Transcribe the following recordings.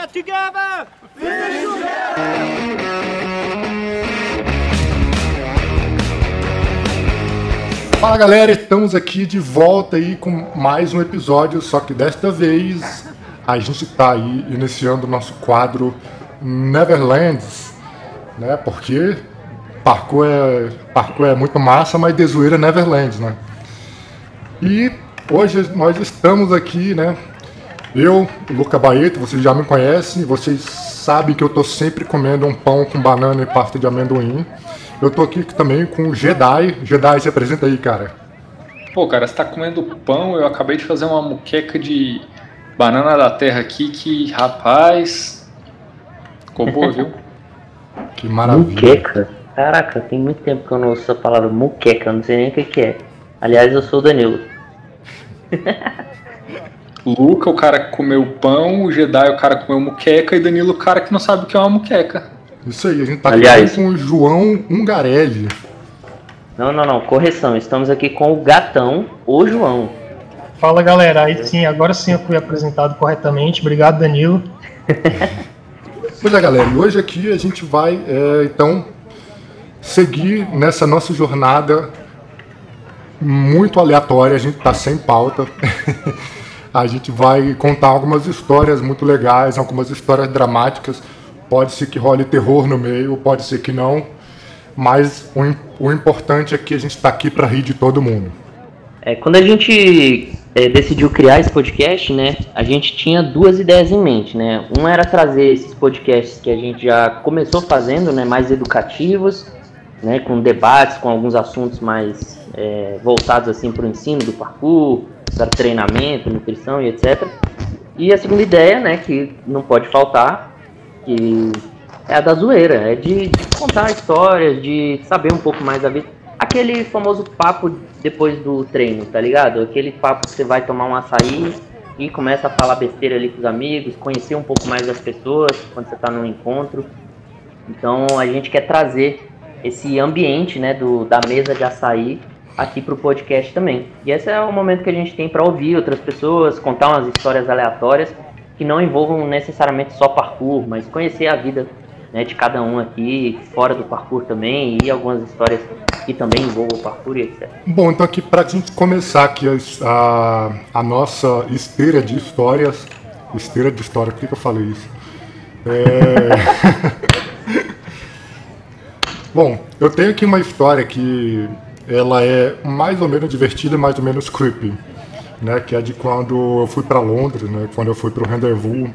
get together! Finish Fala galera, estamos aqui de volta aí com mais um episódio, só que desta vez a gente está aí iniciando o nosso quadro Neverlands, né? Porque parkour é, parkour é muito massa, mas de zoeira é Neverlands, né? E hoje nós estamos aqui, né? Eu, Luca Baeto, vocês já me conhecem, vocês sabem que eu tô sempre comendo um pão com banana e pasta de amendoim. Eu tô aqui também com o Jedi. Jedi, se apresenta aí, cara. Pô, cara, você tá comendo pão, eu acabei de fazer uma muqueca de banana da terra aqui que, rapaz, ficou boa, viu? Que maravilha. Muqueca? Caraca, tem muito tempo que eu não ouço a palavra muqueca, não sei nem o que, que é. Aliás, eu sou o Danilo. Luca, o cara que comeu pão, o Jedi, o cara que comeu muqueca, e Danilo, o cara que não sabe o que é uma muqueca. Isso aí, a gente tá Aliás. aqui com o João Ungarelli. Não, não, não, correção. Estamos aqui com o gatão, o João. Fala galera, aí sim, agora sim eu fui apresentado corretamente. Obrigado, Danilo. Pois é, galera, e hoje aqui a gente vai, é, então, seguir nessa nossa jornada muito aleatória, a gente tá sem pauta. a gente vai contar algumas histórias muito legais, algumas histórias dramáticas. Pode ser que role terror no meio, pode ser que não, mas o, o importante é que a gente tá aqui para rir de todo mundo. É, quando a gente é, decidiu criar esse podcast, né, a gente tinha duas ideias em mente, né. Um era trazer esses podcasts que a gente já começou fazendo, né, mais educativos, né, com debates, com alguns assuntos mais é, voltados assim para o ensino do parkour, para treinamento, nutrição e etc. E a segunda ideia, né, que não pode faltar, que é a da zoeira, é de, de contar histórias, de saber um pouco mais da vida. Aquele famoso papo depois do treino, tá ligado? Aquele papo que você vai tomar um açaí e começa a falar besteira ali com os amigos, conhecer um pouco mais das pessoas quando você tá num encontro. Então a gente quer trazer esse ambiente, né, do, da mesa de açaí aqui pro podcast também. E esse é o momento que a gente tem para ouvir outras pessoas, contar umas histórias aleatórias que não envolvam necessariamente só parkour, mas conhecer a vida né, de cada um aqui, fora do parkour também, e algumas histórias que também envolvam o parkour e etc. Bom, então aqui para a gente começar aqui a, a nossa esteira de histórias, esteira de história, por que, que eu falei isso? É... Bom, eu tenho aqui uma história que ela é mais ou menos divertida, mais ou menos creepy, né? Que é de quando eu fui para Londres, né? Quando eu fui para o Rendezvous,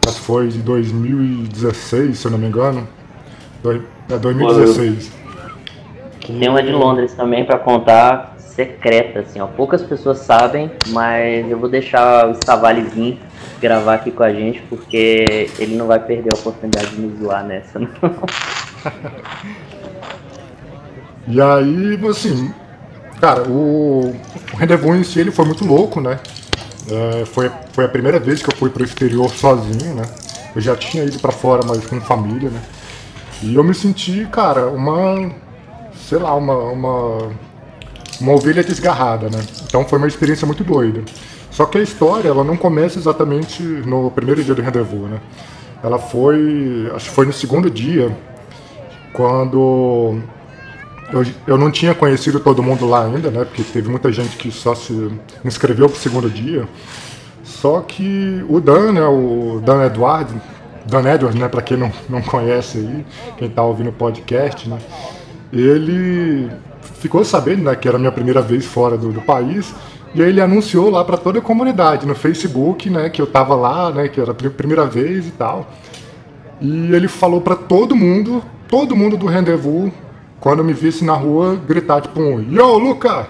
que foi de 2016, se eu não me engano, é 2016. Tem uma de Londres também para contar secreta, assim, ó. Poucas pessoas sabem, mas eu vou deixar o Stavali vir gravar aqui com a gente, porque ele não vai perder a oportunidade de me zoar nessa, não. E aí, assim, cara, o, o Rendezvous em si ele foi muito louco, né? É, foi, foi a primeira vez que eu fui pro exterior sozinho, né? Eu já tinha ido pra fora, mas com família, né? E eu me senti, cara, uma. sei lá, uma. uma, uma ovelha desgarrada, né? Então foi uma experiência muito doida. Só que a história, ela não começa exatamente no primeiro dia do Rendezvous, né? Ela foi. acho que foi no segundo dia, quando eu, eu não tinha conhecido todo mundo lá ainda, né? Porque teve muita gente que só se inscreveu pro segundo dia. Só que o Dan, né? O Dan Edward, Dan Edwards, né? Pra quem não, não conhece aí, quem tá ouvindo o podcast, né? Ele ficou sabendo, né? Que era a minha primeira vez fora do, do país. E aí ele anunciou lá para toda a comunidade no Facebook, né? Que eu tava lá, né? Que era a pri- primeira vez e tal. E ele falou pra todo mundo, todo mundo do Rendezvous, quando me visse na rua, gritar tipo um Yo, Luca!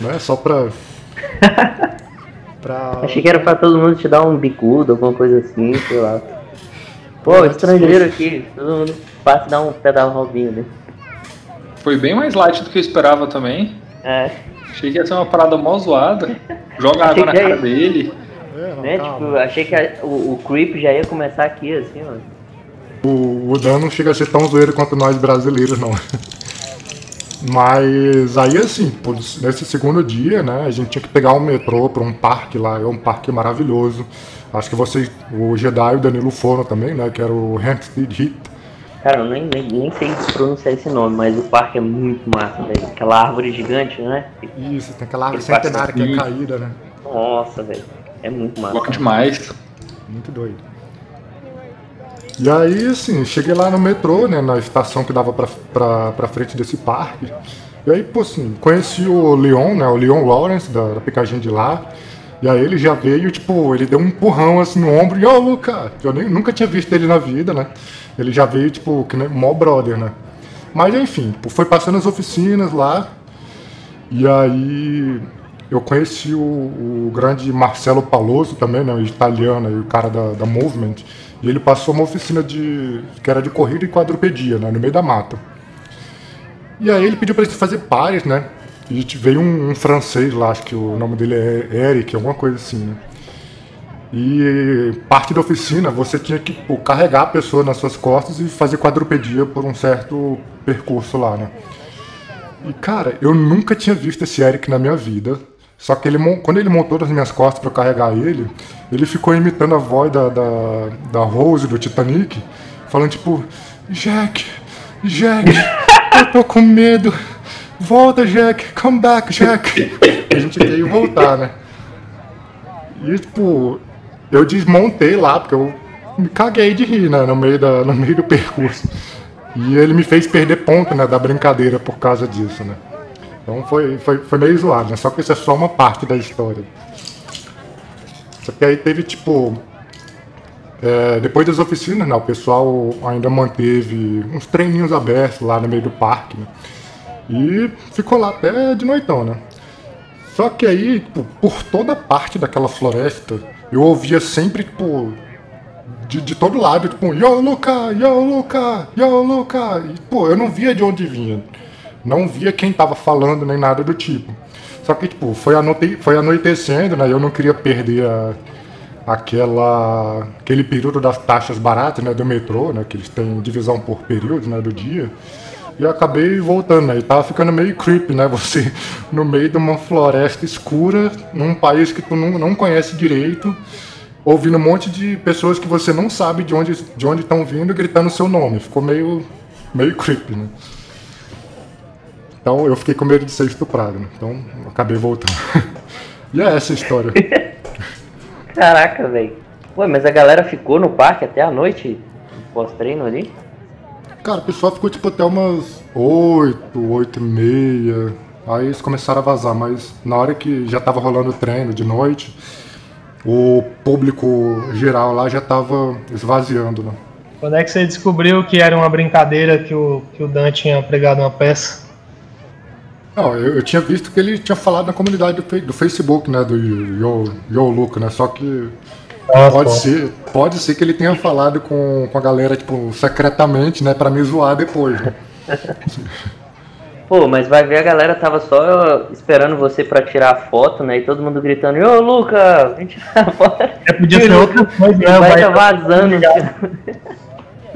Né? Só pra. pra. Achei que era pra todo mundo te dar um bicudo, alguma coisa assim, sei lá. Pô, estrangeiro aqui, todo mundo passa e dá um pedal robinho, né? Foi bem mais light do que eu esperava também. É, Achei que ia ser uma parada mó zoada. Joga Achei água na cara ia- dele. É, não, né? calma. Tipo, achei que a- o, o creep já ia começar aqui, assim, ó. O, o Dan não chega a ser tão zoeiro quanto nós brasileiros, não. Mas aí assim, nesse segundo dia, né, a gente tinha que pegar um metrô para um parque lá, é um parque maravilhoso. Acho que vocês, o Jedi e o Danilo foram também, né, que era o Hampstead Heath. Cara, eu nem, nem, nem sei pronunciar esse nome, mas o parque é muito massa, velho. Aquela árvore gigante, né? Isso, tem aquela árvore centenária que é caída, né? Nossa, velho. É muito massa. Gosto demais. Muito doido. E aí, assim, cheguei lá no metrô, né, na estação que dava pra, pra, pra frente desse parque. E aí, pô, assim, conheci o Leon, né, o Leon Lawrence, da, da de lá. E aí ele já veio, tipo, ele deu um empurrão assim no ombro e, ó, oh, Luca, eu nem, nunca tinha visto ele na vida, né? Ele já veio, tipo, que nem mó brother, né? Mas enfim, foi passando as oficinas lá. E aí eu conheci o, o grande Marcelo Paloso também, né? O italiano o cara da, da Movement. E ele passou uma oficina de. que era de corrida e quadrupedia, né? No meio da mata. E aí ele pediu pra gente fazer pares, né? E veio um, um, francês lá, acho que o nome dele é Eric, alguma coisa assim, né? E parte da oficina você tinha que pô, carregar a pessoa nas suas costas e fazer quadrupedia por um certo percurso lá, né? E cara, eu nunca tinha visto esse Eric na minha vida. Só que ele, quando ele montou nas minhas costas para carregar ele, ele ficou imitando a voz da, da, da Rose do Titanic, falando tipo: Jack, Jack, eu tô com medo. Volta, Jack, come back, Jack. a gente veio voltar, né? E tipo, eu desmontei lá, porque eu me caguei de rir, né, no meio, da, no meio do percurso. E ele me fez perder ponto, né, da brincadeira por causa disso, né. Então foi, foi, foi meio zoado, né, só que isso é só uma parte da história. Só que aí teve, tipo, é, depois das oficinas, né, o pessoal ainda manteve uns treininhos abertos lá no meio do parque, né, e ficou lá até de noitão, né. Só que aí, tipo, por toda parte daquela floresta, eu ouvia sempre, tipo, de, de todo lado, tipo, Yo, Luca, Yo, Luca, Yo, Luca. E, pô, eu não via de onde vinha. Não via quem tava falando nem nada do tipo. Só que, tipo, foi, anoite, foi anoitecendo, né? Eu não queria perder a, aquela, aquele período das taxas baratas, né? Do metrô, né? Que eles têm divisão por período, né? Do dia. E eu acabei voltando, né? E tava ficando meio creepy, né? Você no meio de uma floresta escura, num país que tu não, não conhece direito, ouvindo um monte de pessoas que você não sabe de onde de onde estão vindo gritando seu nome. Ficou meio, meio creepy, né? Então eu fiquei com medo de ser estuprado, né? Então acabei voltando. e é essa a história. Caraca, velho. Ué, mas a galera ficou no parque até a noite, pós-treino ali? Cara, o pessoal ficou tipo até umas 8, 8 e meia. Aí eles começaram a vazar, mas na hora que já tava rolando o treino de noite, o público geral lá já tava esvaziando, né? Quando é que você descobriu que era uma brincadeira que o, que o Dan tinha pregado uma peça? Não, eu, eu tinha visto que ele tinha falado na comunidade do, do Facebook, né, do Yo, Yo né, só que ah, pode, ser, pode ser que ele tenha falado com, com a galera, tipo, secretamente, né, pra me zoar depois. Né? Pô, mas vai ver a galera tava só esperando você pra tirar a foto, né? E todo mundo gritando, ô Luca, vem tirar a foto. É, podia ser outra coisa, né? Vai, vai tá vazando.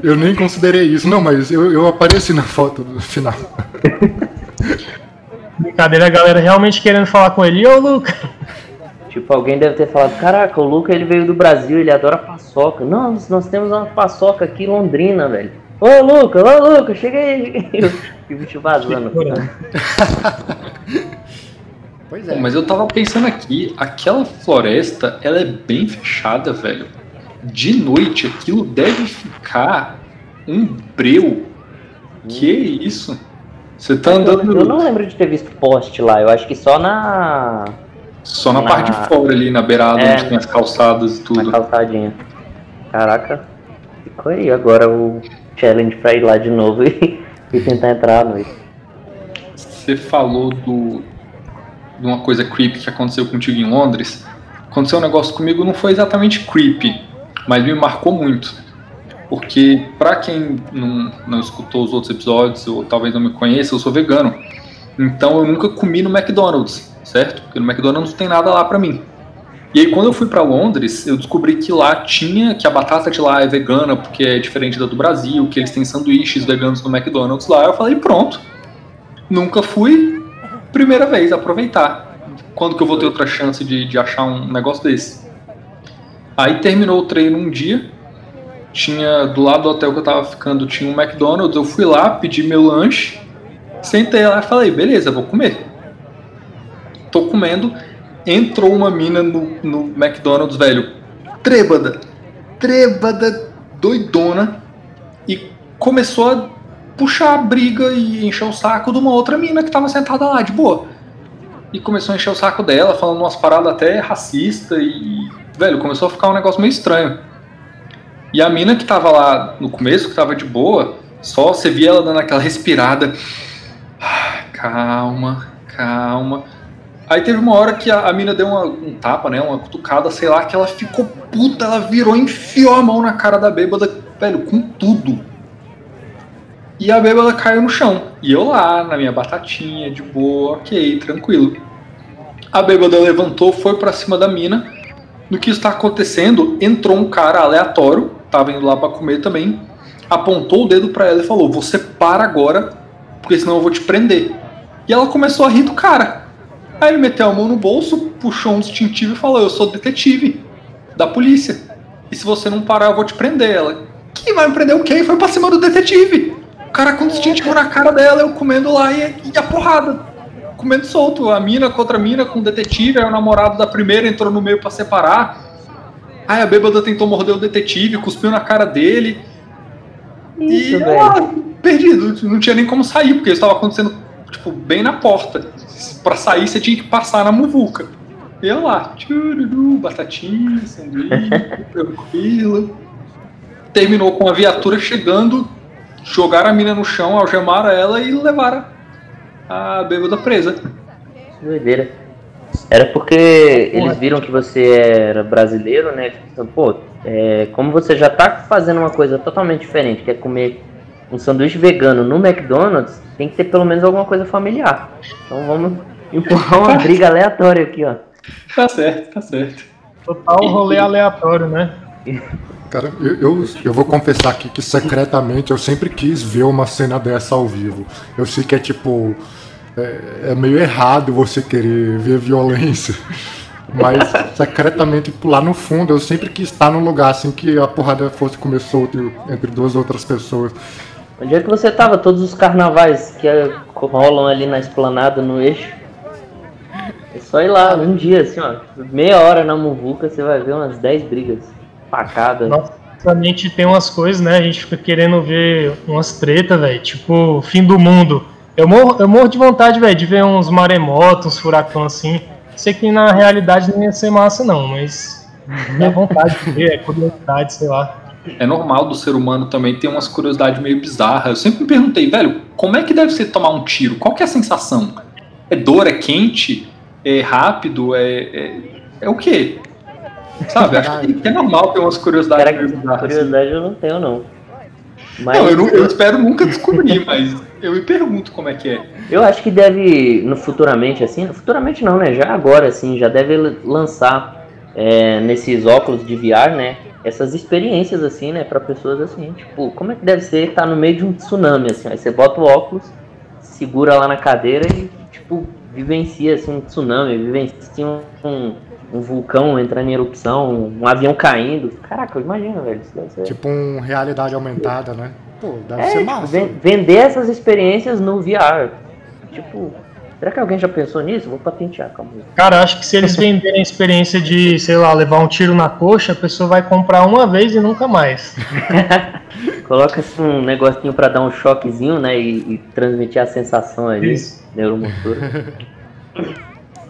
Eu nem considerei isso, não, mas eu, eu apareci na foto do final. Brincadeira, a galera realmente querendo falar com ele, ô Luca. Tipo, alguém deve ter falado, caraca, o Luca ele veio do Brasil, ele adora paçoca. Não, nós temos uma paçoca aqui em Londrina, velho. Ô Luca, ô Luca, chega aí. E o bicho vazando. pois é. Mas eu tava pensando aqui, aquela floresta, ela é bem fechada, velho. De noite aquilo deve ficar um breu. Que isso? Você tá andando. Eu não lembro de ter visto poste lá, eu acho que só na só na, na, parte de fora ali, na beirada, é, onde tem as calçadas e tudo. Na calçadinha. Caraca, ficou aí agora o challenge pra ir lá de novo e, e tentar entrar à noite. Você falou do, de uma coisa creepy que aconteceu contigo em Londres. Aconteceu um negócio comigo, não foi exatamente creepy, mas me marcou muito. Porque, pra quem não, não escutou os outros episódios, ou talvez não me conheça, eu sou vegano. Então eu nunca comi no McDonald's certo? Porque no McDonald's não tem nada lá para mim. E aí quando eu fui para Londres, eu descobri que lá tinha, que a batata de lá é vegana, porque é diferente da do Brasil, que eles têm sanduíches veganos no McDonald's lá. Eu falei, pronto. Nunca fui, primeira vez, aproveitar. Quando que eu vou ter outra chance de, de achar um negócio desse? Aí terminou o treino um dia, tinha do lado do hotel que eu tava ficando, tinha um McDonald's, eu fui lá, pedi meu lanche, sentei lá e falei, beleza, vou comer. Tô comendo, entrou uma mina no, no McDonald's, velho, trêbada, trêbada, doidona, e começou a puxar a briga e encher o saco de uma outra mina que tava sentada lá, de boa. E começou a encher o saco dela, falando umas paradas até racista e, velho, começou a ficar um negócio meio estranho. E a mina que tava lá no começo, que tava de boa, só você via ela dando aquela respirada. Ah, calma, calma. Aí teve uma hora que a, a mina deu uma, um tapa, né? Uma cutucada, sei lá, que ela ficou puta, ela virou, enfiou a mão na cara da bêbada, velho, com tudo. E a bêbada caiu no chão. E eu lá, na minha batatinha, de boa, ok, tranquilo. A bêbada levantou, foi para cima da mina. No que está acontecendo, entrou um cara aleatório, tava indo lá para comer também, apontou o dedo para ela e falou: Você para agora, porque senão eu vou te prender. E ela começou a rir do cara. Aí ele meteu a mão no bolso, puxou um distintivo e falou: Eu sou detetive da polícia. E se você não parar, eu vou te prender. Ela: Quem vai me prender o quê? Foi pra cima do detetive. O cara com distintivo na cara dela, eu comendo lá e, e a porrada. Comendo solto. A mina contra a mina com o detetive. Aí o namorado da primeira entrou no meio para separar. Aí a bêbada tentou morder o detetive, cuspiu na cara dele. Isso, e velho. ela, perdido, não tinha nem como sair, porque isso estava acontecendo tipo, bem na porta. Pra sair você tinha que passar na muvuca. E eu lá, tchururu, batatinha, sanduíche, tranquilo. Terminou com a viatura chegando, jogaram a mina no chão, algemaram ela e levaram a bêbada presa. Doideira. Era porque eles viram que você era brasileiro, né? Então, pô, é, como você já tá fazendo uma coisa totalmente diferente, que é comer um sanduíche vegano no McDonald's, tem que ter pelo menos alguma coisa familiar. Então vamos empurrar uma briga aleatória aqui, ó. Tá certo, tá certo. Total rolê aleatório, né? Cara, eu, eu, eu vou confessar aqui que secretamente eu sempre quis ver uma cena dessa ao vivo. Eu sei que é tipo. É, é meio errado você querer ver violência. Mas secretamente, tipo, lá no fundo, eu sempre quis estar num lugar assim que a porrada fosse comer solto entre duas outras pessoas. Onde é que você tava? Todos os carnavais que é, rolam ali na esplanada, no eixo. É só ir lá, um dia, assim, ó. Meia hora na muvuca, você vai ver umas 10 brigas. Facadas. Nossa, tem umas coisas, né? A gente fica querendo ver umas treta, velho. Tipo, fim do mundo. Eu morro, eu morro de vontade, velho, de ver uns maremotos, uns furacão assim. Sei que na realidade não ia ser massa, não, mas dá vontade de ver, é curiosidade, sei lá. É normal do ser humano também ter umas curiosidades meio bizarras. Eu sempre me perguntei, velho, como é que deve ser tomar um tiro? Qual que é a sensação? É dor? É quente? É rápido? É, é, é o quê? Sabe? Acho que é normal ter umas curiosidades meio bizarras. assim. curiosidade eu não tenho, não. Mas Não, eu, não- eu espero nunca descobrir, mas eu me pergunto como é que é. eu acho que deve, no futuramente, assim, futuramente não, né? Já agora, assim, já deve lançar é, nesses óculos de VR, né? Essas experiências, assim, né? Pra pessoas assim, tipo, como é que deve ser estar no meio de um tsunami, assim? Aí você bota o óculos, segura lá na cadeira e, tipo, vivencia, assim, um tsunami, vivencia um, um, um vulcão entrando em erupção, um avião caindo. Caraca, imagina, velho. Isso deve ser... Tipo um realidade aumentada, né? Pô, deve É, ser tipo, massa. ven- vender essas experiências no VR. Tipo, será que alguém já pensou nisso? Vou patentear, calma aí. Cara, acho que se eles venderem a experiência de, sei lá, levar um tiro na coxa, a pessoa vai comprar uma vez e nunca mais. Coloca assim, um negocinho pra dar um choquezinho, né? E, e transmitir a sensação ali, Isso. neuromotora.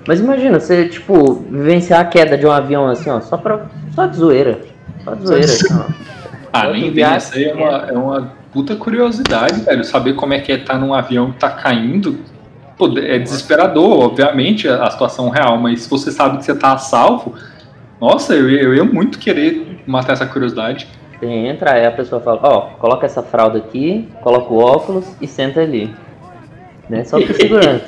Mas imagina, você, tipo, vivenciar a queda de um avião assim, ó, só pra. Só de zoeira. Só de zoeira, assim, ó. Ah, nem aí é uma, é uma puta curiosidade, velho. Saber como é que é estar num avião que tá caindo. Pô, é desesperador, obviamente, a a situação real, mas se você sabe que você tá a salvo, nossa, eu, ia- eu ia muito querer matar essa curiosidade. Você entra, aí a pessoa fala, ó, coloca essa fralda aqui, coloca o óculos e senta ali. Né? Só por segurança.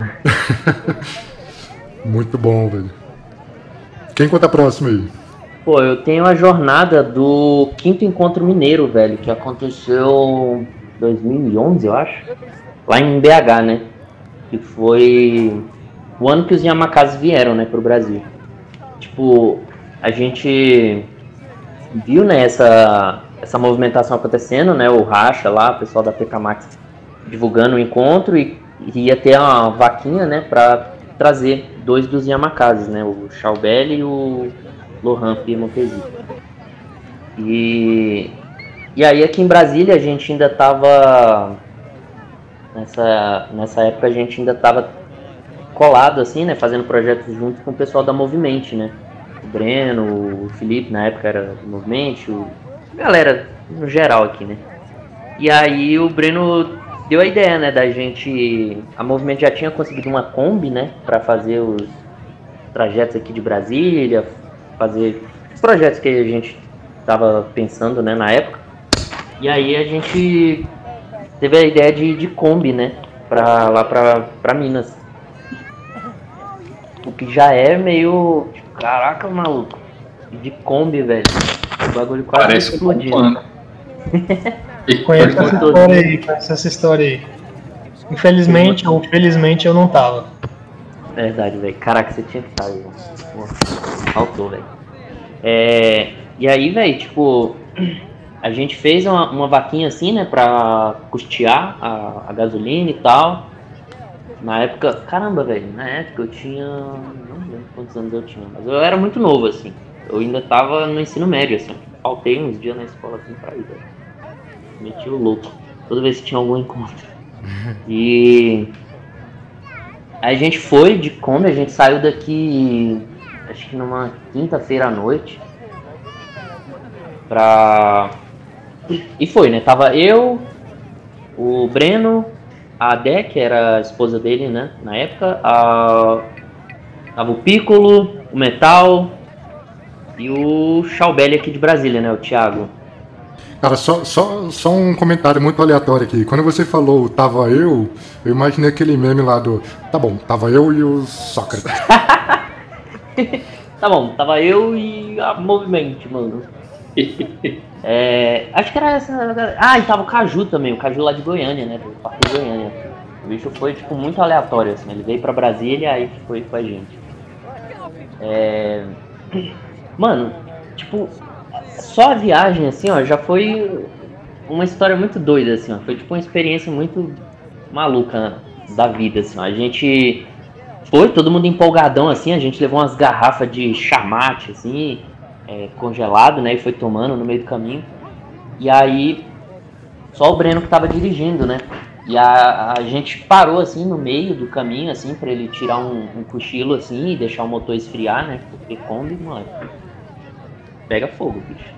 Muito bom, velho. Quem conta a próxima aí? Pô, eu tenho a jornada do quinto encontro mineiro, velho, que aconteceu em 2011, eu acho. lá em BH, né? Que foi o ano que os Yamakazes vieram, né, pro Brasil. Tipo, a gente viu, né, essa, essa movimentação acontecendo, né, o Racha lá, o pessoal da PK Max divulgando o encontro e, e ia ter uma vaquinha, né, pra trazer dois dos Yamakazes, né, o Chaubel e o Lohan Piemontesi. E, e aí aqui em Brasília a gente ainda tava nessa, nessa época a gente ainda tava colado assim, né, fazendo projetos junto com o pessoal da Movimente, né? O Breno, o Felipe na época era do Movimente, o galera no geral aqui, né? E aí o Breno deu a ideia, né, da gente, a Movimento já tinha conseguido uma Kombi, né, para fazer os trajetos aqui de Brasília, fazer os projetos que a gente tava pensando, né, na época. E aí a gente teve a ideia de, de Kombi, né, pra lá pra, pra Minas. O que já é meio. Tipo, caraca, maluco. De Kombi, velho. O bagulho quase Parece um explodiu. plano. E Conheço pode- essa história aí, conheço essa história aí. Infelizmente ou felizmente eu não tava. Verdade, velho. Caraca, você tinha que estar aí, mano. Faltou, velho. É, e aí, velho, tipo, a gente fez uma, uma vaquinha assim, né, pra custear a, a gasolina e tal. Na época, caramba, velho, na época eu tinha. Não lembro quantos anos eu tinha, mas eu era muito novo, assim. Eu ainda tava no ensino médio, assim. Faltei uns dias na escola assim pra ir, velho. Meti o louco. Toda vez que tinha algum encontro. E. Aí a gente foi de Kombi, a gente saiu daqui acho que numa quinta-feira à noite. Pra. E foi, né? Tava eu, o Breno, a Dé, que era a esposa dele, né? Na época, a... tava o Piccolo, o Metal e o Chaubelli aqui de Brasília, né? O Thiago. Cara, só, só, só um comentário muito aleatório aqui. Quando você falou tava eu, eu imaginei aquele meme lá do. Tá bom, tava eu e o Sócrates. Tá bom, tava eu e a Movimento, mano. É, acho que era essa. Ah, e tava o Caju também, o Caju lá de Goiânia, né? Do Parque de Goiânia. O bicho foi, tipo, muito aleatório, assim. Ele veio pra Brasília aí foi com a gente. É... Mano, tipo, só a viagem, assim, ó, já foi uma história muito doida, assim, ó. Foi, tipo, uma experiência muito maluca da vida, assim, ó. A gente foi, todo mundo empolgadão, assim, a gente levou umas garrafas de chamate, assim, é, congelado, né, e foi tomando no meio do caminho. E aí, só o Breno que tava dirigindo, né, e a, a gente parou, assim, no meio do caminho, assim, pra ele tirar um, um cochilo, assim, e deixar o motor esfriar, né, porque Kombi, mano, pega fogo, bicho.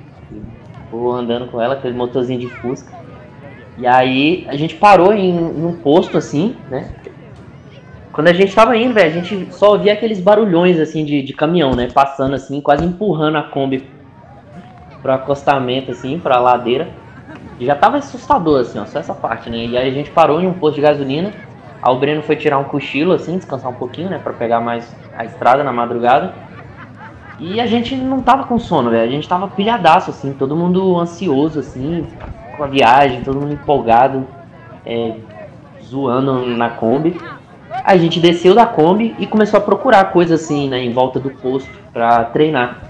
Vou andando com ela, aquele motorzinho de Fusca. E aí, a gente parou em, em um posto, assim, né, quando a gente tava indo, velho, a gente só ouvia aqueles barulhões, assim, de, de caminhão, né? Passando, assim, quase empurrando a Kombi pro acostamento, assim, pra ladeira. E já tava assustador, assim, ó, só essa parte, né? E aí a gente parou em um posto de gasolina. Aí o Breno foi tirar um cochilo, assim, descansar um pouquinho, né? Pra pegar mais a estrada na madrugada. E a gente não tava com sono, velho. A gente tava pilhadaço, assim, todo mundo ansioso, assim, com a viagem, todo mundo empolgado, é, zoando na Kombi. A gente desceu da Kombi e começou a procurar coisa assim, né, em volta do posto pra treinar.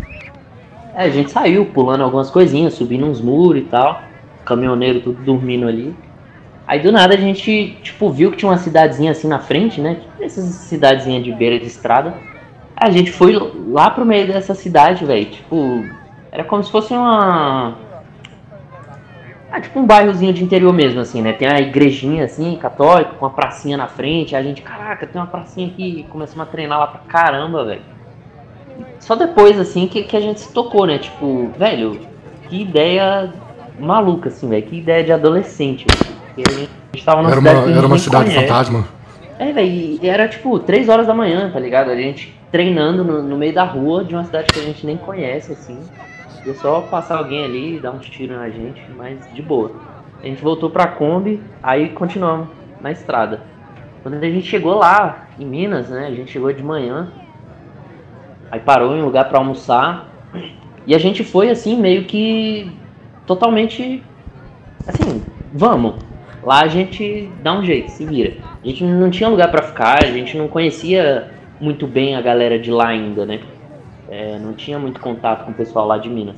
Aí a gente saiu pulando algumas coisinhas, subindo uns muros e tal. Caminhoneiro tudo dormindo ali. Aí do nada a gente, tipo, viu que tinha uma cidadezinha assim na frente, né? Essas cidadezinhas de beira de estrada. A gente foi lá pro meio dessa cidade, velho. Tipo, era como se fosse uma. Ah, tipo um bairrozinho de interior mesmo, assim, né? Tem a igrejinha, assim, católica, com uma pracinha na frente. A gente, caraca, tem uma pracinha aqui. Começamos a treinar lá pra caramba, velho. Só depois, assim, que, que a gente se tocou, né? Tipo, velho, que ideia maluca, assim, velho. Que ideia de adolescente. velho. Porque a gente, a tava numa Era cidade uma, era uma cidade conhece. fantasma. É, velho, e era tipo 3 horas da manhã, tá ligado? A gente treinando no, no meio da rua de uma cidade que a gente nem conhece, assim. E só passar alguém ali dar uns tiros na gente, mas de boa. A gente voltou pra Kombi, aí continuamos na estrada. Quando a gente chegou lá, em Minas, né? A gente chegou de manhã. Aí parou em um lugar pra almoçar. E a gente foi assim, meio que totalmente. Assim, vamos. Lá a gente dá um jeito, se vira. A gente não tinha lugar para ficar, a gente não conhecia muito bem a galera de lá ainda, né? É, não tinha muito contato com o pessoal lá de Minas.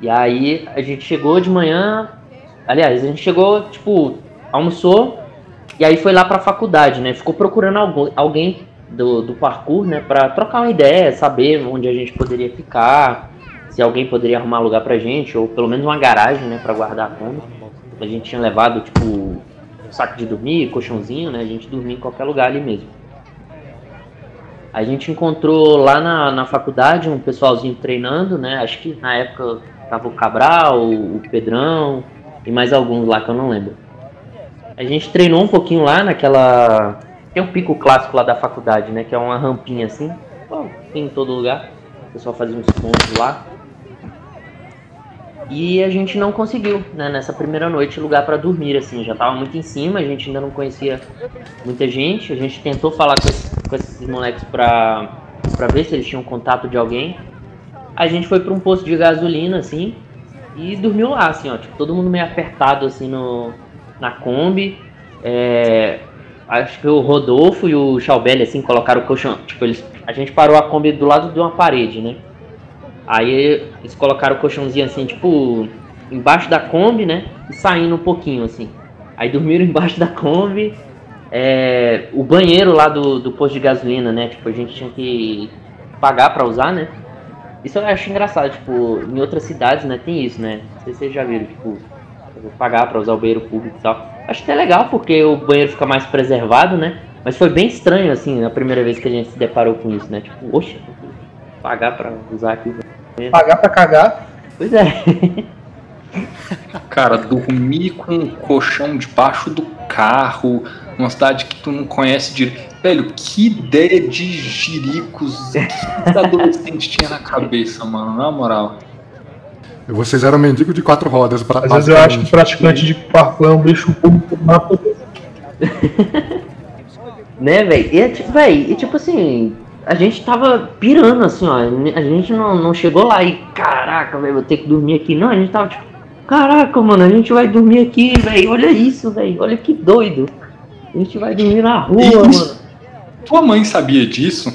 E aí a gente chegou de manhã, aliás, a gente chegou, tipo, almoçou e aí foi lá pra faculdade, né? Ficou procurando algum, alguém do, do parkour, né? Pra trocar uma ideia, saber onde a gente poderia ficar, se alguém poderia arrumar lugar pra gente, ou pelo menos uma garagem, né? Pra guardar a Kombi. A gente tinha levado, tipo, saco de dormir, colchãozinho, né? A gente dormia em qualquer lugar ali mesmo. A gente encontrou lá na, na faculdade um pessoalzinho treinando, né? Acho que na época tava o Cabral, o Pedrão e mais alguns lá que eu não lembro. A gente treinou um pouquinho lá naquela. Tem um pico clássico lá da faculdade, né? Que é uma rampinha assim. Bom, tem em todo lugar. O pessoal fazia uns pontos lá. E a gente não conseguiu, né, nessa primeira noite, lugar para dormir, assim, já tava muito em cima, a gente ainda não conhecia muita gente, a gente tentou falar com, esse, com esses moleques pra, pra ver se eles tinham contato de alguém. A gente foi para um posto de gasolina, assim, e dormiu lá, assim, ó, tipo, todo mundo meio apertado, assim, no, na Kombi. É, acho que o Rodolfo e o Chaubelli, assim, colocaram o colchão, tipo, eles, a gente parou a Kombi do lado de uma parede, né? Aí eles colocaram o colchãozinho assim, tipo, embaixo da Kombi, né? E saindo um pouquinho, assim. Aí dormiram embaixo da Kombi. É, o banheiro lá do, do posto de gasolina, né? Tipo, a gente tinha que pagar pra usar, né? Isso eu acho engraçado, tipo, em outras cidades, né, tem isso, né? Não sei se vocês já viram, tipo, pagar pra usar o banheiro público e tal. Acho até legal, porque o banheiro fica mais preservado, né? Mas foi bem estranho, assim, a primeira vez que a gente se deparou com isso, né? Tipo, oxe, pagar pra usar aqui. Pagar pra cagar. Pois é. Cara, dormir com um colchão debaixo do carro, numa cidade que tu não conhece direito. Velho, que ideia de jiricos que adolescente tinha na cabeça, mano, na moral. Vocês eram mendigo de quatro rodas. Pra, Às vezes eu acho que praticante de parkour é um bicho público na Né, velho? E, é tipo, véi, e tipo assim, a gente tava pirando, assim, ó. A gente não, não chegou lá e, caraca, velho, vou ter que dormir aqui. Não, a gente tava tipo, caraca, mano, a gente vai dormir aqui, velho. Olha isso, velho. Olha que doido. A gente vai dormir na rua, Isso. mano. Tua mãe sabia disso?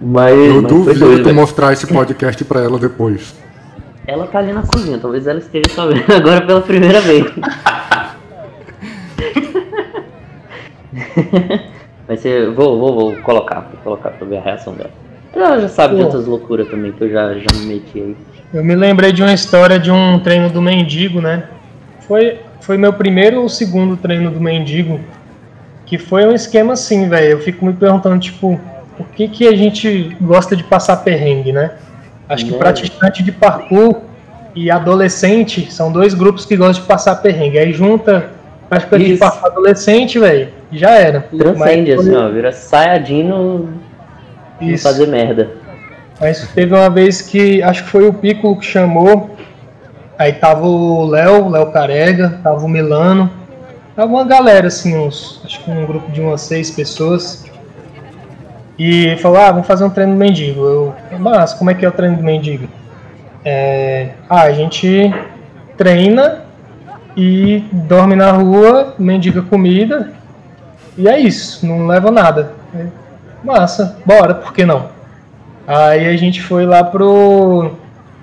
Mas, Eu mas duvido doido, tu velho. mostrar esse podcast pra ela depois. Ela tá ali na cozinha, talvez ela esteja sabendo agora pela primeira vez. Vai ser. Vou, vou, vou colocar, vou colocar pra ver a reação dela. Ela já sabe de Pô. outras loucuras também, que eu já, já me meti aí. Eu me lembrei de uma história de um treino do mendigo, né? Foi, foi meu primeiro ou segundo treino do mendigo. Que foi um esquema assim, velho. Eu fico me perguntando, tipo, por que, que a gente gosta de passar perrengue, né? Acho que Né? praticante de parkour e adolescente são dois grupos que gostam de passar perrengue. Aí junta praticante de Isso. parkour adolescente, velho, já era. Transcende, Mas assim, ó, vira Sayajino não Isso. fazer merda. Mas teve uma vez que acho que foi o Piccolo que chamou. Aí tava o Léo, Léo Carega, tava o Milano. Tava uma galera, assim, uns. Acho que um grupo de umas seis pessoas. E falou, ah, vamos fazer um treino do mendigo. Eu, mas como é que é o treino do mendigo? É, ah, a gente treina e dorme na rua, mendiga comida. E é isso, não leva nada. É, Massa, bora, por que não? Aí a gente foi lá pro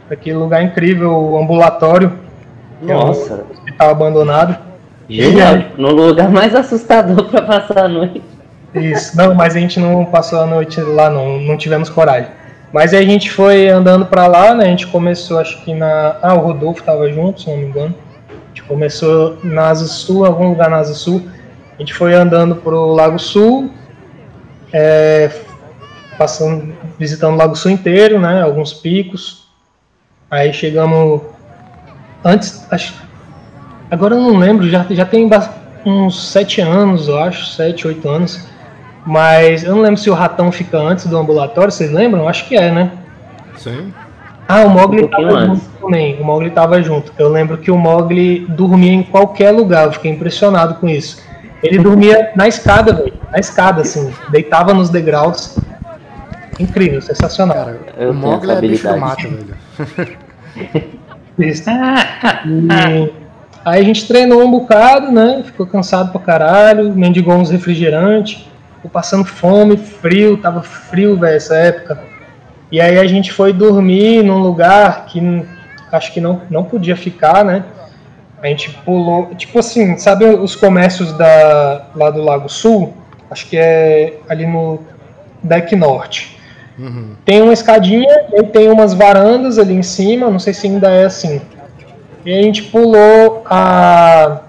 aquele lugar incrível, o ambulatório, que é um Nossa, hospital abandonado. genial. No lugar mais assustador pra passar a noite. Isso, não, mas a gente não passou a noite lá não, não tivemos coragem. Mas aí a gente foi andando pra lá, né? A gente começou acho que na, ah, o Rodolfo tava junto, se não me engano. Começou na Asa Sul, algum lugar na Asa Sul. A gente foi andando pro Lago Sul, é, passando, visitando o Lago Sul inteiro, né? Alguns picos. Aí chegamos antes, acho, agora eu não lembro, já, já tem uns sete anos, eu acho, sete, oito anos. Mas eu não lembro se o ratão fica antes do ambulatório, vocês lembram? Acho que é, né? Sim. Ah, o Mogli Um tava antes. junto também. O Mogli tava junto. Eu lembro que o Mogli dormia em qualquer lugar. Eu fiquei impressionado com isso. Ele dormia na escada, velho. Na escada, assim. Deitava nos degraus. Incrível, sensacional. Cara, o Mogli é bicho mato, velho. Isso. E Aí a gente treinou um bocado, né? Ficou cansado pra caralho, mendigou uns refrigerantes, ficou passando fome, frio, tava frio, velho, essa época. E aí a gente foi dormir num lugar que acho que não, não podia ficar, né? A gente pulou, tipo assim, sabe os comércios da, lá do Lago Sul? Acho que é ali no deck norte. Uhum. Tem uma escadinha e tem umas varandas ali em cima, não sei se ainda é assim. E a gente pulou a,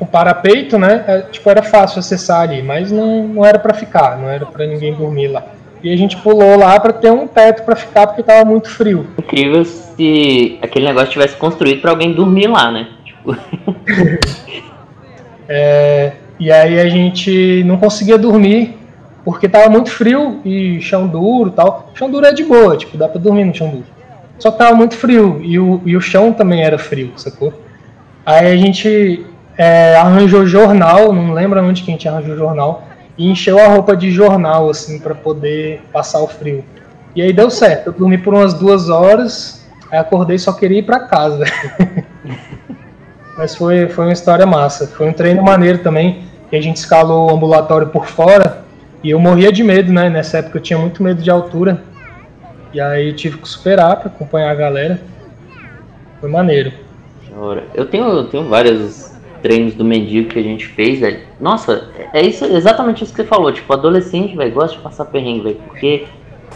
o parapeito, né? É, tipo, era fácil acessar ali, mas não, não era para ficar, não era para ninguém dormir lá. E a gente pulou lá para ter um teto para ficar porque tava muito frio. Incrível se aquele negócio tivesse construído para alguém dormir lá, né? é, e aí a gente não conseguia dormir porque tava muito frio e chão duro tal. Chão duro é de boa, tipo, dá pra dormir no chão duro. Só que tava muito frio e o, e o chão também era frio, sacou? Aí a gente é, arranjou jornal, não lembra onde que a gente arranjou jornal, e encheu a roupa de jornal, assim, para poder passar o frio. E aí deu certo, eu dormi por umas duas horas, aí acordei e só queria ir pra casa. Mas foi, foi uma história massa. Foi um treino maneiro também, que a gente escalou o ambulatório por fora. E eu morria de medo, né? Nessa época eu tinha muito medo de altura. E aí tive que superar para acompanhar a galera. Foi maneiro. Eu tenho, eu tenho vários treinos do mendigo que a gente fez, velho. Nossa, é isso, exatamente isso que você falou. Tipo, adolescente, velho, gosta de passar perrengue, velho. Porque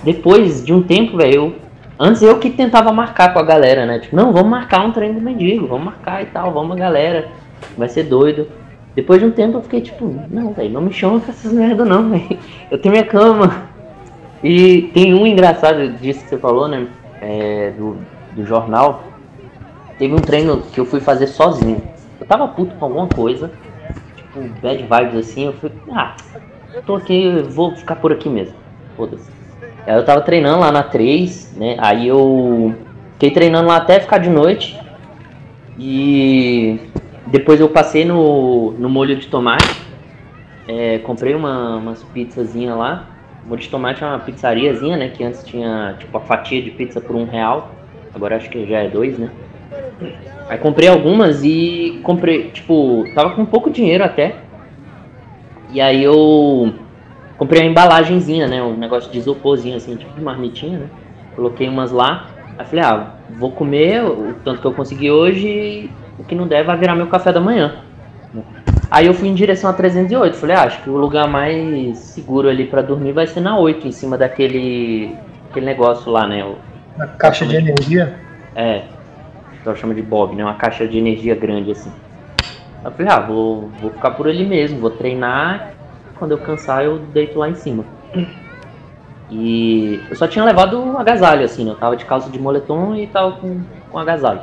depois de um tempo, velho, eu Antes eu que tentava marcar com a galera, né? Tipo, não, vamos marcar um treino do mendigo, vamos marcar e tal, vamos galera, vai ser doido. Depois de um tempo eu fiquei tipo, não, velho, não me chama com essas merda não, velho. Eu tenho minha cama. E tem um engraçado disso que você falou, né? É, do, do jornal. Teve um treino que eu fui fazer sozinho. Tava puto com alguma coisa, tipo, bad vibes assim, eu fui, ah, tô aqui, vou ficar por aqui mesmo. Foda-se. Eu tava treinando lá na 3, né? Aí eu fiquei treinando lá até ficar de noite. E depois eu passei no, no molho de tomate. É, comprei uma, umas pizzazinhas lá. O molho de tomate é uma pizzariazinha, né? Que antes tinha tipo a fatia de pizza por um real. Agora acho que já é dois, né? Aí comprei algumas e comprei, tipo, tava com pouco dinheiro até. E aí eu comprei a embalagenzinha, né? Um negócio de isoporzinho, assim, tipo de marmitinha, né? Coloquei umas lá. Aí falei, ah, vou comer o tanto que eu consegui hoje o que não der vai virar meu café da manhã. Aí eu fui em direção a 308. Falei, ah, acho que o lugar mais seguro ali para dormir vai ser na 8, em cima daquele aquele negócio lá, né? O, a caixa de energia? É. Eu chamo de Bob, né? Uma caixa de energia grande assim. Eu falei, ah, vou, vou ficar por ali mesmo, vou treinar quando eu cansar eu deito lá em cima. E eu só tinha levado um agasalho, assim, né? Eu tava de calça de moletom e tava com, com agasalho.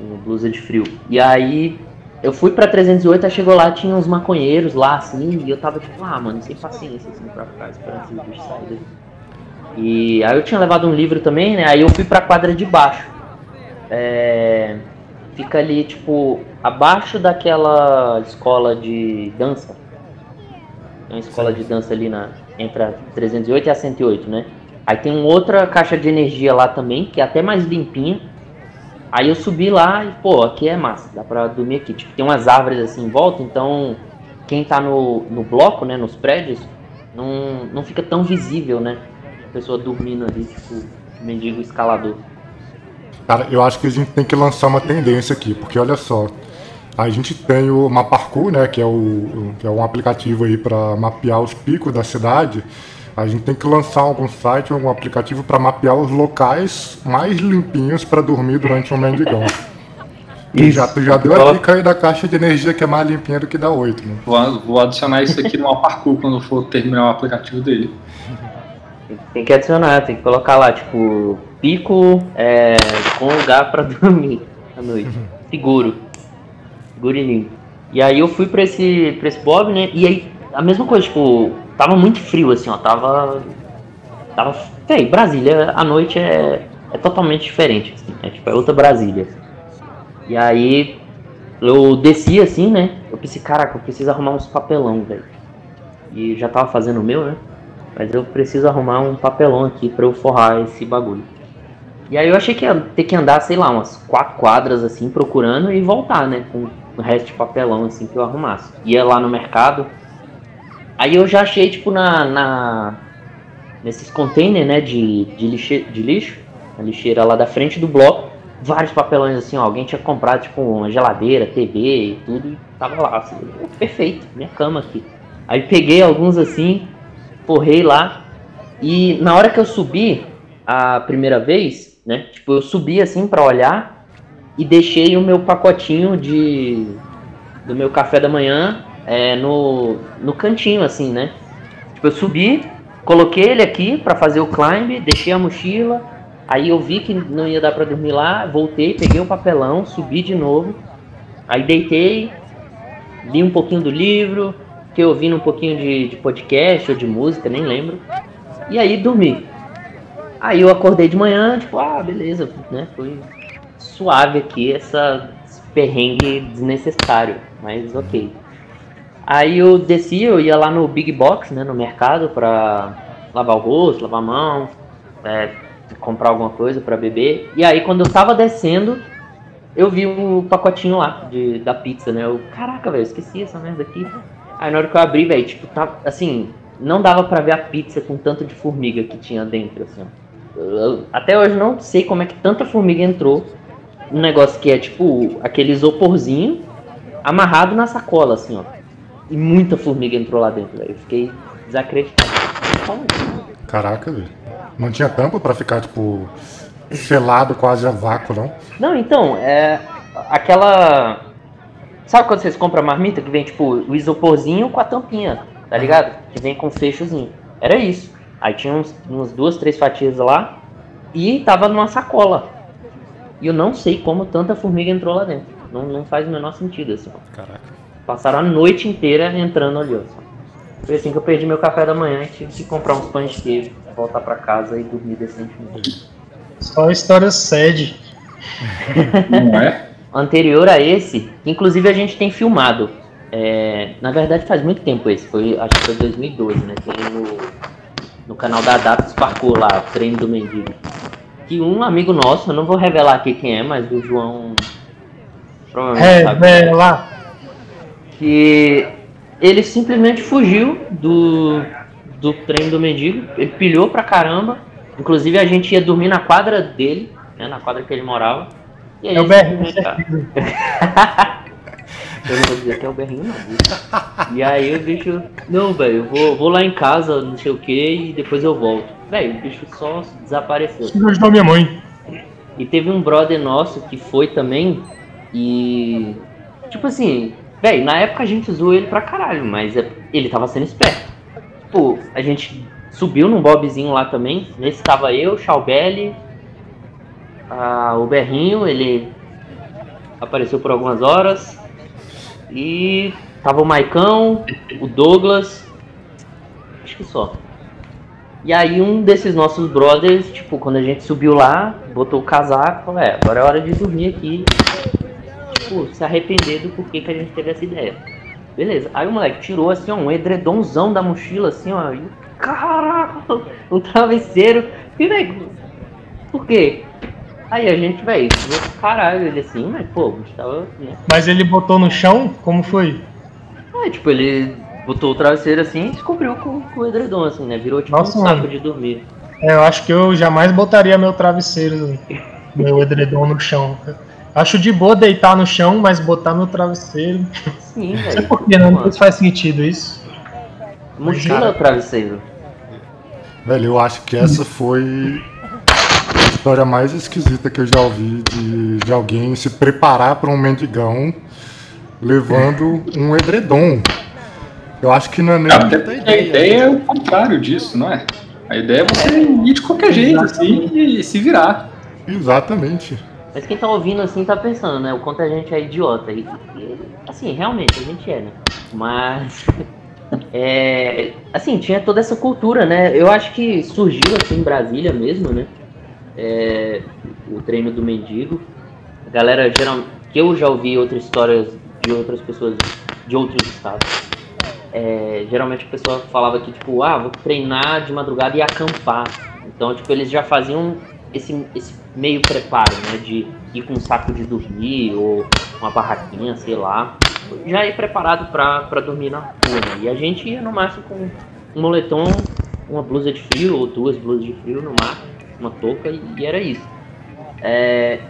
Uma blusa de frio. E aí eu fui pra 308, aí chegou lá, tinha uns maconheiros lá, assim, e eu tava tipo, ah, mano, sem paciência, assim, pra ficar esperando esses bichos saírem. E aí eu tinha levado um livro também, né? Aí eu fui pra quadra de baixo. É... Fica ali, tipo, abaixo daquela escola de dança uma escola de dança ali na, entre a 308 e a 108, né? Aí tem uma outra caixa de energia lá também, que é até mais limpinha. Aí eu subi lá e, pô, aqui é massa, dá pra dormir aqui. Tipo, tem umas árvores assim em volta, então quem tá no, no bloco, né, nos prédios, não, não fica tão visível, né? A pessoa dormindo ali, tipo, mendigo escalador. Cara, eu acho que a gente tem que lançar uma tendência aqui, porque olha só, a gente tem o Maparku, né, que é, o, que é um aplicativo aí para mapear os picos da cidade. A gente tem que lançar algum site, algum aplicativo para mapear os locais mais limpinhos para dormir durante um mendigão. E já, tu já deu a dica aí da caixa de energia que é mais limpinha do que da 8, né? Vou, vou adicionar isso aqui no Maparku quando for terminar o aplicativo dele. Tem que adicionar, tem que colocar lá, tipo, pico é, com lugar para dormir à noite. Seguro. Gurilinho. E aí eu fui pra esse, pra esse Bob, né? E aí, a mesma coisa, tipo, tava muito frio, assim, ó. Tava. Tava. Véi, Brasília, a noite é, é totalmente diferente, assim, é tipo, é outra Brasília. E aí, eu desci assim, né? Eu pensei, caraca, eu preciso arrumar uns papelão, velho. E já tava fazendo o meu, né? Mas eu preciso arrumar um papelão aqui pra eu forrar esse bagulho. E aí eu achei que ia ter que andar, sei lá, umas quatro quadras assim, procurando e voltar, né? Com o resto de papelão assim que eu arrumasse. Ia lá no mercado. Aí eu já achei, tipo, na. na nesses containers, né, de, de, lixe, de lixo, a lixeira lá da frente do bloco, vários papelões assim, ó. Alguém tinha comprado, tipo, uma geladeira, TV e tudo, e tava lá, assim, perfeito, minha cama aqui. Aí peguei alguns assim, porrei lá, e na hora que eu subi a primeira vez, né? Tipo, eu subi assim para olhar e deixei o meu pacotinho de do meu café da manhã é, no, no cantinho, assim, né? Tipo, eu subi, coloquei ele aqui para fazer o climb, deixei a mochila, aí eu vi que não ia dar para dormir lá, voltei, peguei o papelão, subi de novo, aí deitei, li um pouquinho do livro, que eu ouvindo um pouquinho de, de podcast ou de música, nem lembro, e aí dormi. Aí eu acordei de manhã, tipo, ah, beleza, né? Foi suave aqui essa esse perrengue desnecessário, mas ok. Aí eu desci, eu ia lá no Big Box, né, no mercado, pra lavar o rosto, lavar a mão, é, comprar alguma coisa para beber. E aí quando eu tava descendo, eu vi o um pacotinho lá de, da pizza, né? Eu, caraca, velho, esqueci essa merda aqui. Aí na hora que eu abri, velho, tipo, tá, assim, não dava para ver a pizza com tanto de formiga que tinha dentro, assim, eu, até hoje não sei como é que tanta formiga entrou um negócio que é tipo aquele isoporzinho amarrado na sacola, assim, ó. E muita formiga entrou lá dentro, velho. Eu fiquei desacreditado. Caraca, velho. Não tinha tampa para ficar, tipo, selado quase a vácuo, não? Não, então, é. Aquela. Sabe quando vocês compram a marmita que vem, tipo, o isoporzinho com a tampinha, tá ligado? Que vem com fechozinho. Era isso. Aí tinha uns, umas duas, três fatias lá e tava numa sacola. E eu não sei como tanta formiga entrou lá dentro. Não, não faz o menor sentido assim. Caraca. Passaram a noite inteira entrando ali, ó. Foi assim que eu perdi meu café da manhã e tive que comprar uns pães de queijo, voltar para casa e dormir decentemente. Só história sede. Não é? Anterior a esse, inclusive a gente tem filmado. É, na verdade faz muito tempo esse, foi, acho que foi 2012, né? Tem no, no canal da Adapts Parkour lá, o treino do mendigo. Que um amigo nosso, eu não vou revelar aqui quem é, mas o João provavelmente É, sabe. é, lá. que ele simplesmente fugiu do, do treino do mendigo, ele pilhou pra caramba. Inclusive a gente ia dormir na quadra dele, né, na quadra que ele morava. E aí É o Berrinho, certeza. Eu não vou dizer que é o berrinho, não. viu? E aí o bicho, não, velho, eu vou, vou lá em casa, não sei o que, e depois eu volto. Velho, o bicho só desapareceu. Isso ajudou minha mãe. E teve um brother nosso que foi também e. Tipo assim, velho, na época a gente zoou ele pra caralho, mas é- ele tava sendo esperto. Tipo, a gente subiu num bobzinho lá também. Nesse tava eu, o Chaubelli, ah, o Berrinho, ele apareceu por algumas horas. E tava o Maicão, o Douglas. Acho que só. E aí um desses nossos brothers, tipo, quando a gente subiu lá, botou o casaco, falou, é, agora é hora de dormir aqui. Tipo, se arrepender do porquê que a gente teve essa ideia. Beleza. Aí o moleque tirou assim, ó, um edredomzão da mochila, assim, ó. E, caraca, um travesseiro. E, velho, por quê? Aí a gente, velho, caralho, ele assim, mas pô, a gente tava, né? Mas ele botou no chão? Como foi? Aí, tipo, ele botou o travesseiro assim e se cobriu com, com o edredom, assim, né? Virou tipo Nossa, um saco mano. de dormir. É, eu acho que eu jamais botaria meu travesseiro, meu edredom no chão. Acho de boa deitar no chão, mas botar meu travesseiro. Sim, Não sei velho. por que, né? Não sei se faz sentido isso. Mochila ou travesseiro? Velho, eu acho que essa foi história mais esquisita que eu já ouvi de, de alguém se preparar para um mendigão levando um edredom. Eu acho que não é nem Até muita porque a ideia é o contrário disso, não é? A ideia é você ir de qualquer jeito, assim, e se virar. Exatamente. Mas quem tá ouvindo assim tá pensando, né? O quanto a gente é idiota. E, e, assim, realmente, a gente é, né? Mas. É, assim, tinha toda essa cultura, né? Eu acho que surgiu assim em Brasília mesmo, né? É, o treino do mendigo. A galera, geral, que eu já ouvi outras histórias de outras pessoas de outros estados. É, geralmente a pessoa falava que, tipo, ah, vou treinar de madrugada e acampar. Então, tipo, eles já faziam esse, esse meio preparo, né? De ir com um saco de dormir ou uma barraquinha, sei lá. Já ir preparado para dormir na rua, né? E a gente ia no máximo com um moletom, uma blusa de frio ou duas blusas de frio no mar, uma touca e, e era isso. É,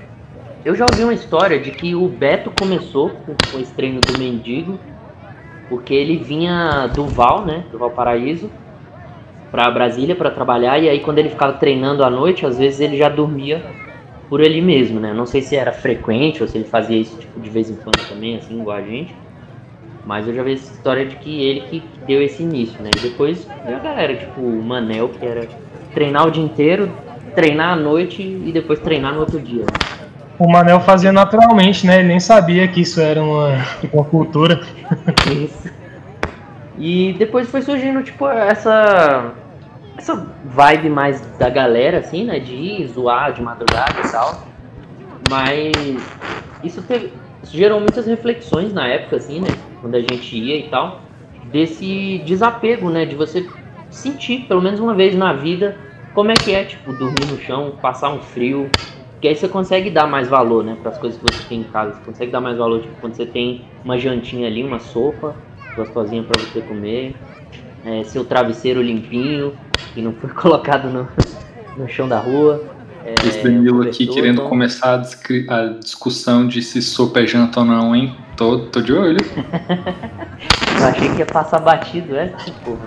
eu já ouvi uma história de que o Beto começou com, com esse treino do mendigo, porque ele vinha do Val, né? Do Valparaíso, para Brasília para trabalhar e aí quando ele ficava treinando à noite, às vezes ele já dormia por ele mesmo, né? Não sei se era frequente ou se ele fazia isso tipo, de vez em quando também, assim, igual a gente. Mas eu já vi essa história de que ele que deu esse início, né? E depois veio a galera, tipo o Manel, que era treinar o dia inteiro, treinar à noite e depois treinar no outro dia. O Manel fazia naturalmente, né? Ele nem sabia que isso era uma, uma cultura. Isso. E depois foi surgindo, tipo, essa essa vibe mais da galera, assim, né? De ir zoar de madrugada e tal. Mas isso, teve, isso gerou muitas reflexões na época, assim, né? Quando a gente ia e tal. Desse desapego, né? De você sentir, pelo menos uma vez na vida, como é que é, tipo, dormir no chão, passar um frio. Que aí você consegue dar mais valor, né? Para as coisas que você tem em casa. Você consegue dar mais valor, tipo, quando você tem uma jantinha ali, uma sopa gostosinha para você comer é, seu travesseiro limpinho, que não foi colocado no, no chão da rua. É, Esse Danilo aqui querendo então... começar a, a, discussão de se sopa é janta ou não, hein? Tô, tô de olho. Eu achei que ia passar batido, é? Tipo.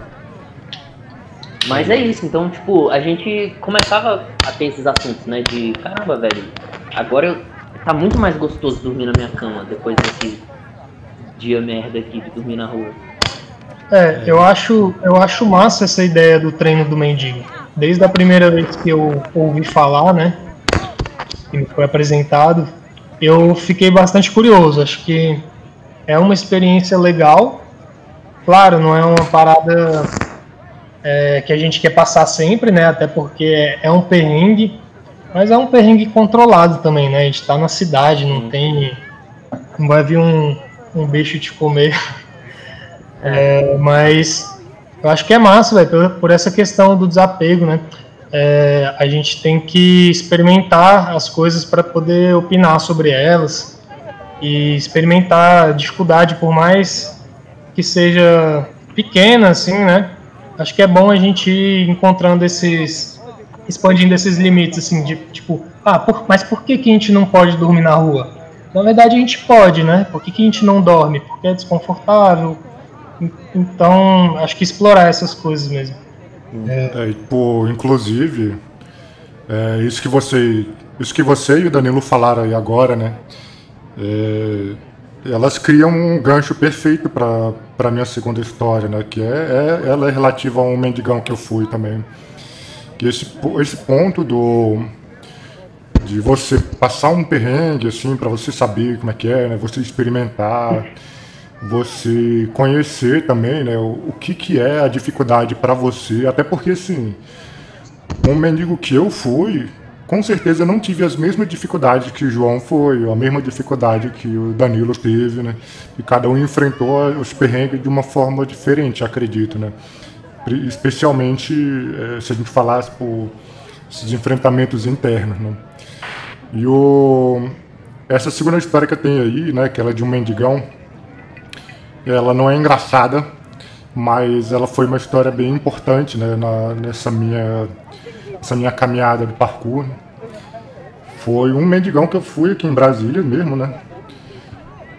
Mas é isso, então, tipo, a gente começava a ter esses assuntos, né? De caramba, velho, agora eu, tá muito mais gostoso dormir na minha cama depois desse dia merda aqui de dormir na rua. É, eu acho, eu acho massa essa ideia do treino do mendigo. Desde a primeira vez que eu ouvi falar, né, que me foi apresentado, eu fiquei bastante curioso. Acho que é uma experiência legal. Claro, não é uma parada é, que a gente quer passar sempre, né, até porque é um perrengue, mas é um perrengue controlado também, né. A gente está na cidade, não tem, não vai vir um, um bicho te comer é, mas eu acho que é massa, velho, por, por, essa questão do desapego, né? É, a gente tem que experimentar as coisas para poder opinar sobre elas e experimentar a dificuldade, por mais que seja pequena, assim, né? Acho que é bom a gente ir encontrando esses, expandindo esses limites, assim, de tipo, ah, por, mas por que, que a gente não pode dormir na rua? Na verdade a gente pode, né? Por que, que a gente não dorme? Porque é desconfortável, então, acho que explorar essas coisas mesmo. É, é tipo, inclusive, é, isso que você, isso que você e o Danilo falaram aí agora, né? É, elas criam um gancho perfeito para para minha segunda história, né? Que é, é, ela é relativa a um mendigão que eu fui também. Que esse esse ponto do de você passar um perrengue assim para você saber como é que é, né? Você experimentar você conhecer também né, o, o que, que é a dificuldade para você, até porque assim, um mendigo que eu fui, com certeza não tive as mesmas dificuldades que o João foi, a mesma dificuldade que o Danilo teve, né? E cada um enfrentou os perrengues de uma forma diferente, acredito, né? Especialmente é, se a gente falasse por esses enfrentamentos internos, né? E o essa segunda história que eu tenho aí, né, que ela é de um mendigão, ela não é engraçada, mas ela foi uma história bem importante né, na, nessa minha, essa minha caminhada de parkour. Foi um mendigão que eu fui aqui em Brasília mesmo, né?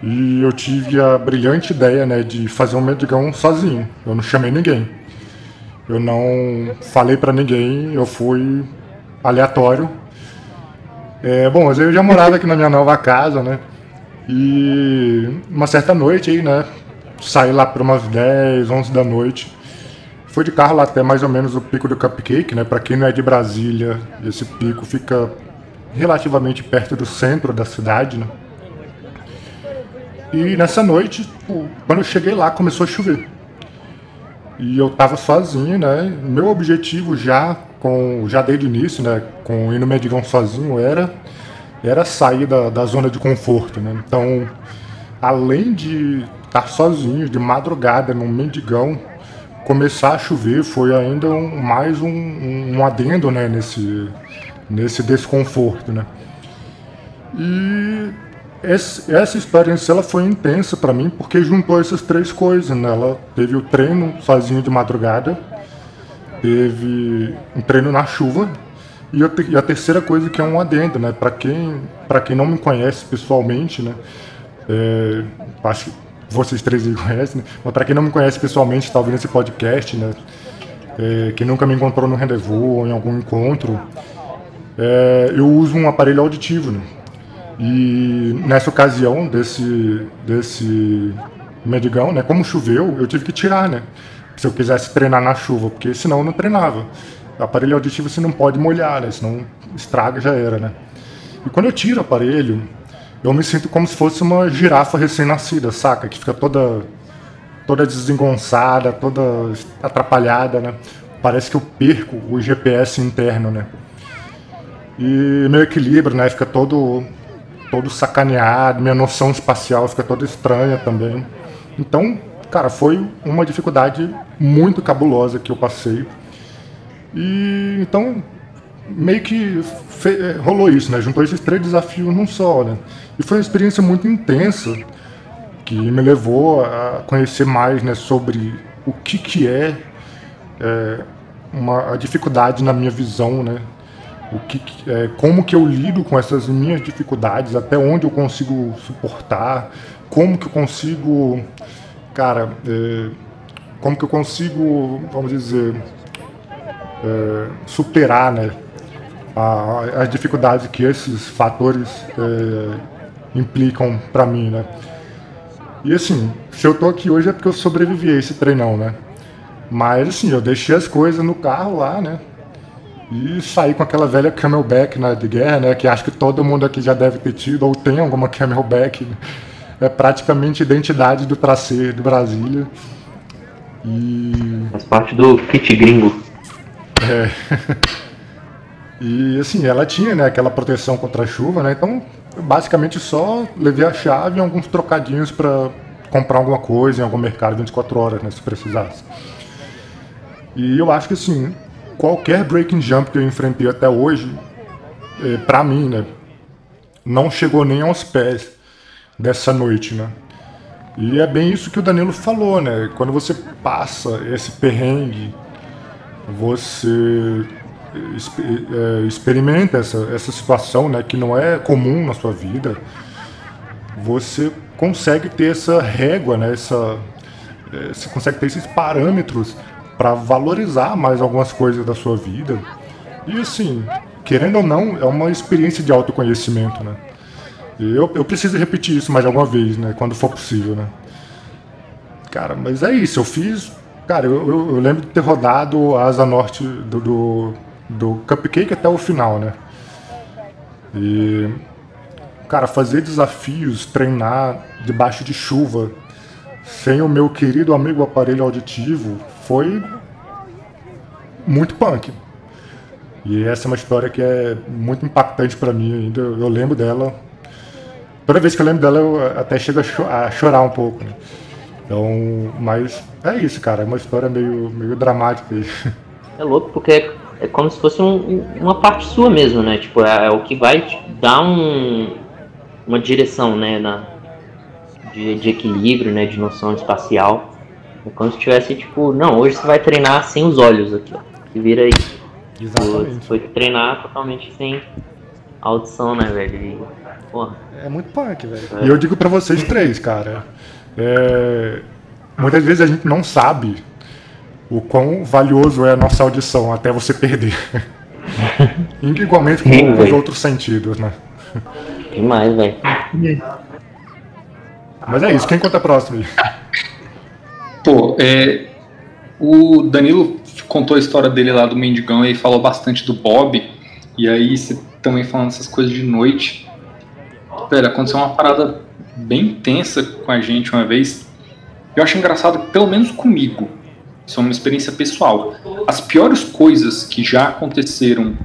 E eu tive a brilhante ideia né, de fazer um mendigão sozinho. Eu não chamei ninguém. Eu não falei para ninguém, eu fui aleatório. É, bom, mas eu já morava aqui na minha nova casa, né? E uma certa noite aí, né? saí lá por umas 10, 11 da noite. Fui de carro lá até mais ou menos o Pico do Cupcake, né? Para quem não é de Brasília, esse pico fica relativamente perto do centro da cidade, né? E nessa noite, quando eu cheguei lá, começou a chover. E eu tava sozinho, né? Meu objetivo já, com, já desde o início, né? Com ir no Medigão sozinho, era, era sair da, da zona de conforto, né? Então, além de estar sozinho de madrugada num mendigão, começar a chover foi ainda um, mais um, um, adendo né, nesse, nesse desconforto, né? E esse, essa experiência ela foi intensa para mim porque juntou essas três coisas, né? Ela teve o treino sozinho de madrugada, teve um treino na chuva e a, e a terceira coisa que é um adendo, né? Para quem para quem não me conhece pessoalmente, né? É, acho que vocês três me conhecem, né? mas para quem não me conhece pessoalmente, está ouvindo esse podcast, né? É, quem nunca me encontrou no rendezvous ou em algum encontro, é, eu uso um aparelho auditivo, né? E nessa ocasião desse, desse medigão, né, como choveu, eu tive que tirar, né? Se eu quisesse treinar na chuva, porque senão eu não treinava. Aparelho auditivo você não pode molhar, né? Senão estraga já era, né? E quando eu tiro o aparelho, eu me sinto como se fosse uma girafa recém-nascida, saca? Que fica toda toda desengonçada, toda atrapalhada, né? Parece que eu perco o GPS interno, né? E meu equilíbrio, né, fica todo todo sacaneado, minha noção espacial fica toda estranha também. Então, cara, foi uma dificuldade muito cabulosa que eu passei. E então meio que fe, rolou isso, né? Juntou esses três desafios num só, né? E foi uma experiência muito intensa que me levou a conhecer mais, né, sobre o que que é, é uma a dificuldade na minha visão, né? o que, é, como que eu lido com essas minhas dificuldades, até onde eu consigo suportar, como que eu consigo, cara, é, como que eu consigo, vamos dizer, é, superar, né, a, as dificuldades que esses fatores é, implicam para mim, né. E assim, se eu tô aqui hoje é porque eu sobrevivi a esse treinão, né. Mas assim, eu deixei as coisas no carro lá, né, e sair com aquela velha camelback né, de guerra, né? Que acho que todo mundo aqui já deve ter tido ou tem alguma camelback. Né? É praticamente identidade do tracer de Brasília. E... Faz parte do kit gringo. É. E assim, ela tinha né, aquela proteção contra a chuva, né? Então, basicamente só levei a chave e alguns trocadinhos para comprar alguma coisa em algum mercado 24 horas, né, se precisasse. E eu acho que assim, qualquer breaking jump que eu enfrentei até hoje, é, para mim, né, não chegou nem aos pés dessa noite, né? E é bem isso que o Danilo falou, né? Quando você passa esse perrengue, você experimenta essa, essa situação, né, que não é comum na sua vida, você consegue ter essa régua, né, essa, é, você consegue ter esses parâmetros para valorizar mais algumas coisas da sua vida. E assim, querendo ou não, é uma experiência de autoconhecimento, né? Eu, eu preciso repetir isso mais alguma vez, né? Quando for possível, né? Cara, mas é isso, eu fiz. Cara, eu, eu lembro de ter rodado a asa norte do, do, do Cupcake até o final, né? E. Cara, fazer desafios, treinar debaixo de chuva, sem o meu querido amigo aparelho auditivo, foi muito punk. E essa é uma história que é muito impactante para mim ainda. Eu lembro dela. Toda vez que eu lembro dela, eu até chego a, cho a chorar um pouco. Né? Então, mas é isso, cara. É uma história meio, meio dramática. É louco porque é, como se fosse um, uma parte sua mesmo, né? Tipo, é, é o que vai dar um, uma direção, né? Na, de, de equilíbrio, né? De noção espacial. É como se tivesse, tipo, não, hoje você vai treinar sem os olhos aqui, ó. Que vira aí. Exatamente. Você foi treinar totalmente sem audição, né, velho? E, porra. É muito punk, velho. É. E eu digo para vocês três, cara. É... Muitas vezes a gente não sabe o quão valioso é a nossa audição até você perder. Igualmente com Sim, os outros sentidos, né? Demais, velho. Mas é isso, quem conta próximo aí? Pô, é, o Danilo contou a história dele lá do Mendigão e falou bastante do Bob. E aí você também falando essas coisas de noite. Pera, aconteceu uma parada bem tensa com a gente uma vez. Eu acho engraçado, pelo menos comigo, isso é uma experiência pessoal. As piores coisas que já aconteceram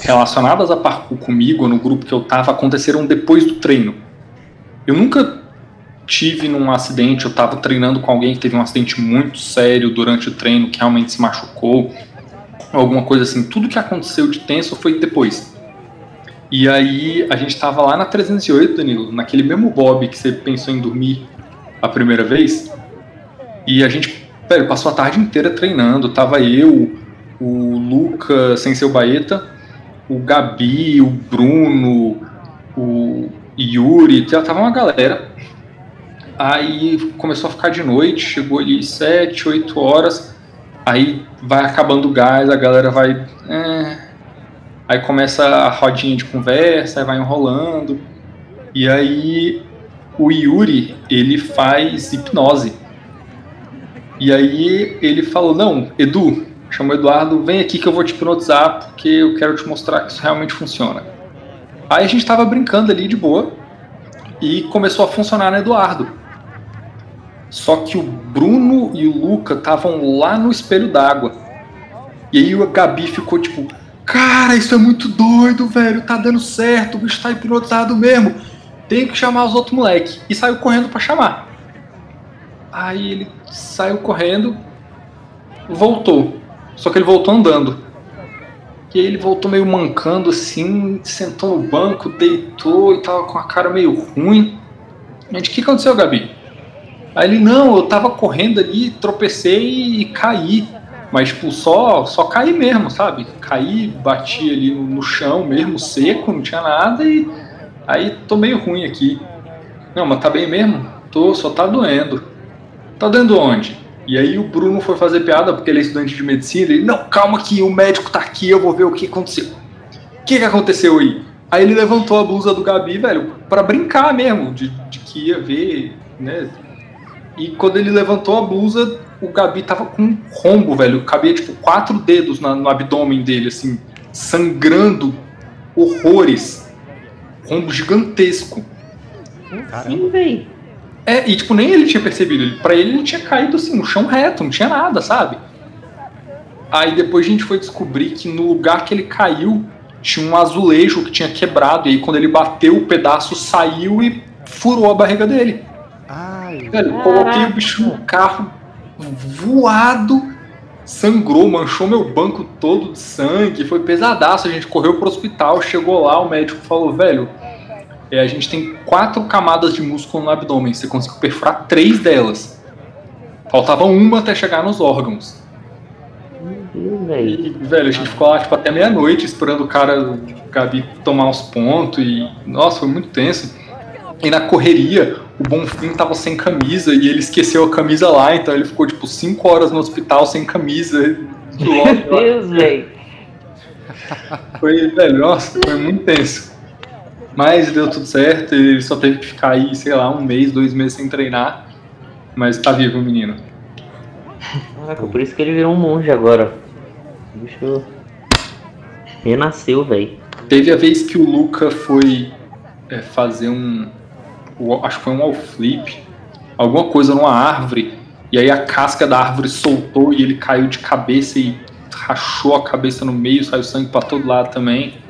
relacionadas a parkour comigo, no grupo que eu tava, aconteceram depois do treino. Eu nunca tive num acidente, eu estava treinando com alguém que teve um acidente muito sério durante o treino, que realmente se machucou, alguma coisa assim. Tudo que aconteceu de tenso foi depois. E aí a gente tava lá na 308, Danilo, naquele mesmo Bob que você pensou em dormir a primeira vez. E a gente, velho, passou a tarde inteira treinando. Tava eu, o Luca sem seu baeta, o Gabi, o Bruno, o Yuri, tava uma galera. Aí começou a ficar de noite, chegou ali 7, 8 horas. Aí vai acabando o gás, a galera vai. É, aí começa a rodinha de conversa, aí vai enrolando. E aí o Yuri, ele faz hipnose. E aí ele falou: Não, Edu, chamou Eduardo, vem aqui que eu vou te hipnotizar porque eu quero te mostrar que isso realmente funciona. Aí a gente tava brincando ali de boa e começou a funcionar no Eduardo. Só que o Bruno e o Luca estavam lá no espelho d'água. E aí o Gabi ficou tipo: Cara, isso é muito doido, velho. Tá dando certo, o bicho tá hipnotizado mesmo. Tem que chamar os outros moleques. E saiu correndo para chamar. Aí ele saiu correndo, voltou. Só que ele voltou andando. E aí ele voltou meio mancando assim, sentou no banco, deitou e tava com a cara meio ruim. Gente, o que aconteceu, Gabi? Aí ele, não, eu tava correndo ali, tropecei e caí. Mas, tipo, só, só caí mesmo, sabe? Caí, bati ali no, no chão mesmo, seco, não tinha nada e aí tô meio ruim aqui. Não, mas tá bem mesmo? Tô, só tá doendo. Tá doendo onde? E aí o Bruno foi fazer piada, porque ele é estudante de medicina, ele, não, calma que o médico tá aqui, eu vou ver o que aconteceu. O que, que aconteceu aí? Aí ele levantou a blusa do Gabi, velho, para brincar mesmo, de, de que ia ver, né, e quando ele levantou a blusa, o Gabi tava com um rombo, velho. Cabia tipo quatro dedos na, no abdômen dele, assim, sangrando horrores. Rombo gigantesco. Sim, velho. É, e tipo, nem ele tinha percebido. Ele, pra ele, ele tinha caído assim, no chão reto, não tinha nada, sabe? Aí depois a gente foi descobrir que no lugar que ele caiu tinha um azulejo que tinha quebrado. E aí quando ele bateu, o pedaço saiu e furou a barriga dele. Ai. Velho, coloquei o bicho no carro, voado, sangrou, manchou meu banco todo de sangue, foi pesadaço. A gente correu pro hospital, chegou lá, o médico falou, velho, é, a gente tem quatro camadas de músculo no abdômen, você conseguiu perfurar três delas. Faltava uma até chegar nos órgãos. E, velho, a gente ficou lá tipo, até meia-noite esperando o cara, o Gabi, tomar uns pontos e. Nossa, foi muito tenso. E na correria, o Bonfim tava sem camisa e ele esqueceu a camisa lá, então ele ficou tipo 5 horas no hospital sem camisa. Meu Deus, velho. Foi, velho, nossa, foi muito tenso. Mas deu tudo certo, ele só teve que ficar aí, sei lá, um mês, dois meses sem treinar. Mas tá vivo o menino. Caraca, por isso que ele virou um monge agora. O bicho renasceu, velho. Teve a vez que o Luca foi é, fazer um, acho que foi um all flip, alguma coisa numa árvore, e aí a casca da árvore soltou e ele caiu de cabeça e rachou a cabeça no meio, saiu sangue pra todo lado também.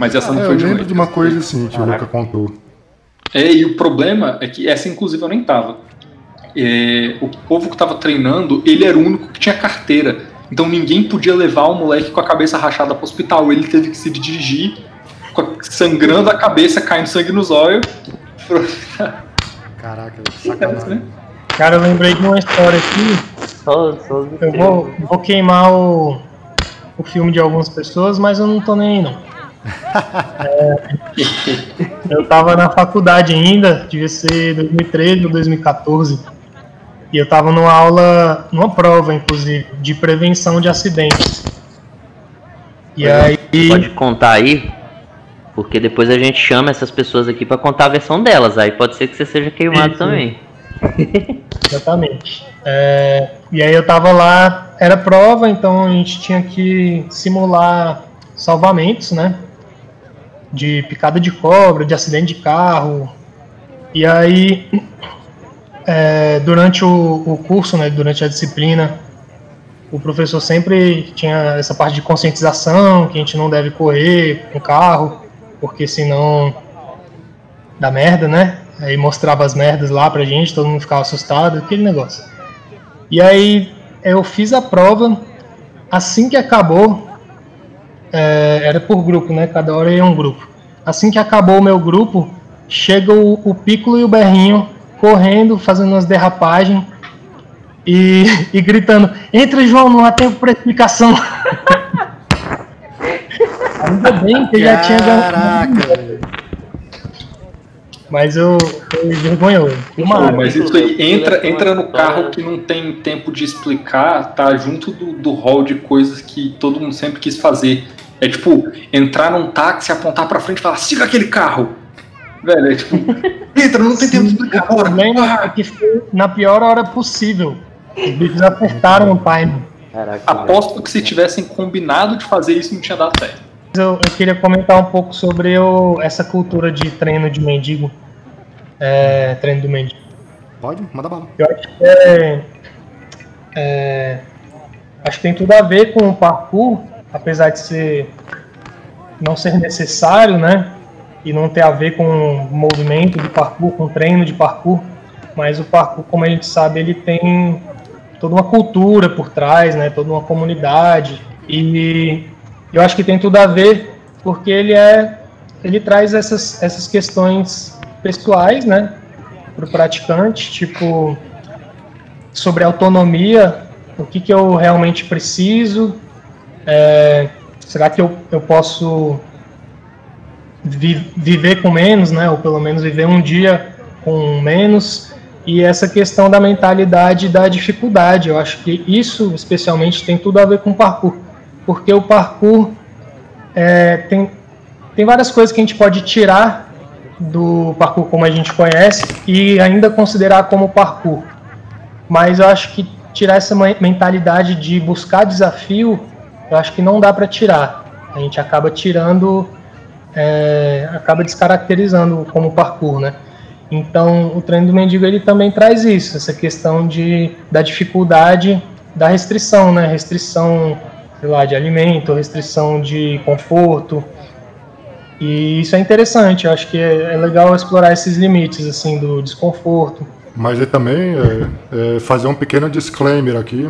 Mas essa Ah, não é, foi eu de lembro noite. de uma coisa assim que o Caraca. Luca contou. É, e o problema é que essa, inclusive, eu nem tava. É, o povo que tava treinando, ele era o único que tinha carteira. Então ninguém podia levar o moleque com a cabeça rachada pro hospital. Ele teve que se dirigir, com a- sangrando a cabeça, caindo sangue nos olhos. pro- Caraca, né? sacanagem. Cara, eu lembrei de uma história aqui. Só, só os Eu vou, vou queimar o, o filme de algumas pessoas, mas eu não tô nem aí, não. É, eu tava na faculdade ainda, devia ser 2013 ou 2014. E eu tava numa aula, numa prova, inclusive, de prevenção de acidentes. E aí. Pode contar aí, porque depois a gente chama essas pessoas aqui pra contar a versão delas. Aí pode ser que você seja queimado Isso. também. Exatamente. É, e aí eu tava lá, era prova, então a gente tinha que simular salvamentos, né? De picada de cobra, de acidente de carro. E aí, é, durante o, o curso, né, durante a disciplina, o professor sempre tinha essa parte de conscientização, que a gente não deve correr com carro, porque senão dá merda, né? Aí mostrava as merdas lá pra gente, todo mundo ficava assustado, aquele negócio. E aí eu fiz a prova, assim que acabou, é, era por grupo, né? Cada hora ia um grupo. Assim que acabou o meu grupo, chega o, o Piccolo e o Berrinho correndo, fazendo umas derrapagens e, e gritando: Entra, João, não há tempo para explicação. Ainda bem que já tinha Caraca, Mas eu fui vergonhoso. Pô, Uma mas isso aí entra, entra no carro que não tem tempo de explicar, tá junto do, do hall de coisas que todo mundo sempre quis fazer. É tipo, entrar num táxi, apontar pra frente e falar, siga aquele carro. Velho, é tipo, entra, não tem tempo de explicar, O bora. é que foi na pior hora possível. Os bichos apertaram o time. Caraca, Aposto que se tivessem combinado de fazer isso, não tinha dado certo. Eu, eu queria comentar um pouco sobre o- essa cultura de treino de mendigo. É, treino do mendigo. Pode? Manda bala. Eu acho que é, é, acho que tem tudo a ver com o parkour, apesar de ser não ser necessário, né? E não ter a ver com movimento de parkour, com treino de parkour. Mas o parkour, como a gente sabe, ele tem toda uma cultura por trás, né? Toda uma comunidade. E eu acho que tem tudo a ver porque ele é ele traz essas, essas questões pessoais, né? Para o praticante, tipo sobre autonomia, o que, que eu realmente preciso, é, será que eu, eu posso vi- viver com menos, né? Ou pelo menos viver um dia com menos. E essa questão da mentalidade da dificuldade, eu acho que isso especialmente tem tudo a ver com o parkour, porque o parkour é, tem, tem várias coisas que a gente pode tirar do parkour como a gente conhece e ainda considerar como parkour. Mas eu acho que tirar essa men- mentalidade de buscar desafio, eu acho que não dá para tirar. A gente acaba tirando, é, acaba descaracterizando como parkour, né? Então, o treino do mendigo ele também traz isso, essa questão de, da dificuldade da restrição, né? Restrição, sei lá, de alimento, restrição de conforto. E isso é interessante, eu acho que é, é legal explorar esses limites, assim, do desconforto. Mas é também é, é, fazer um pequeno disclaimer aqui,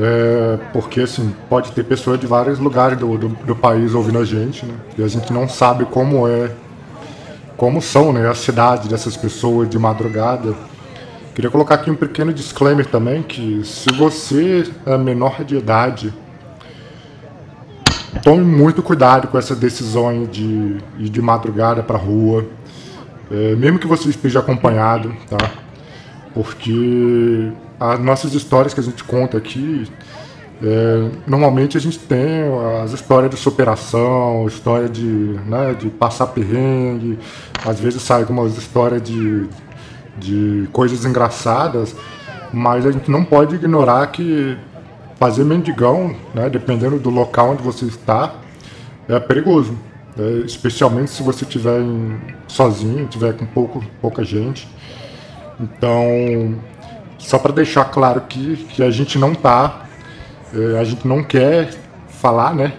é, porque assim, pode ter pessoas de vários lugares do, do, do país ouvindo a gente, né? E a gente não sabe como é, como são né, as cidades dessas pessoas de madrugada. Queria colocar aqui um pequeno disclaimer também, que se você é menor de idade, tome muito cuidado com essa decisão de ir de madrugada para rua. É, mesmo que você esteja acompanhado, tá? Porque as nossas histórias que a gente conta aqui, é, normalmente a gente tem as histórias de superação, história de, né, de passar perrengue, às vezes sai algumas histórias de, de coisas engraçadas, mas a gente não pode ignorar que fazer mendigão, né, dependendo do local onde você está, é perigoso. É, especialmente se você estiver sozinho, estiver com pouco, pouca gente. Então, só para deixar claro que, que a gente não tá, é, a gente não quer falar, né,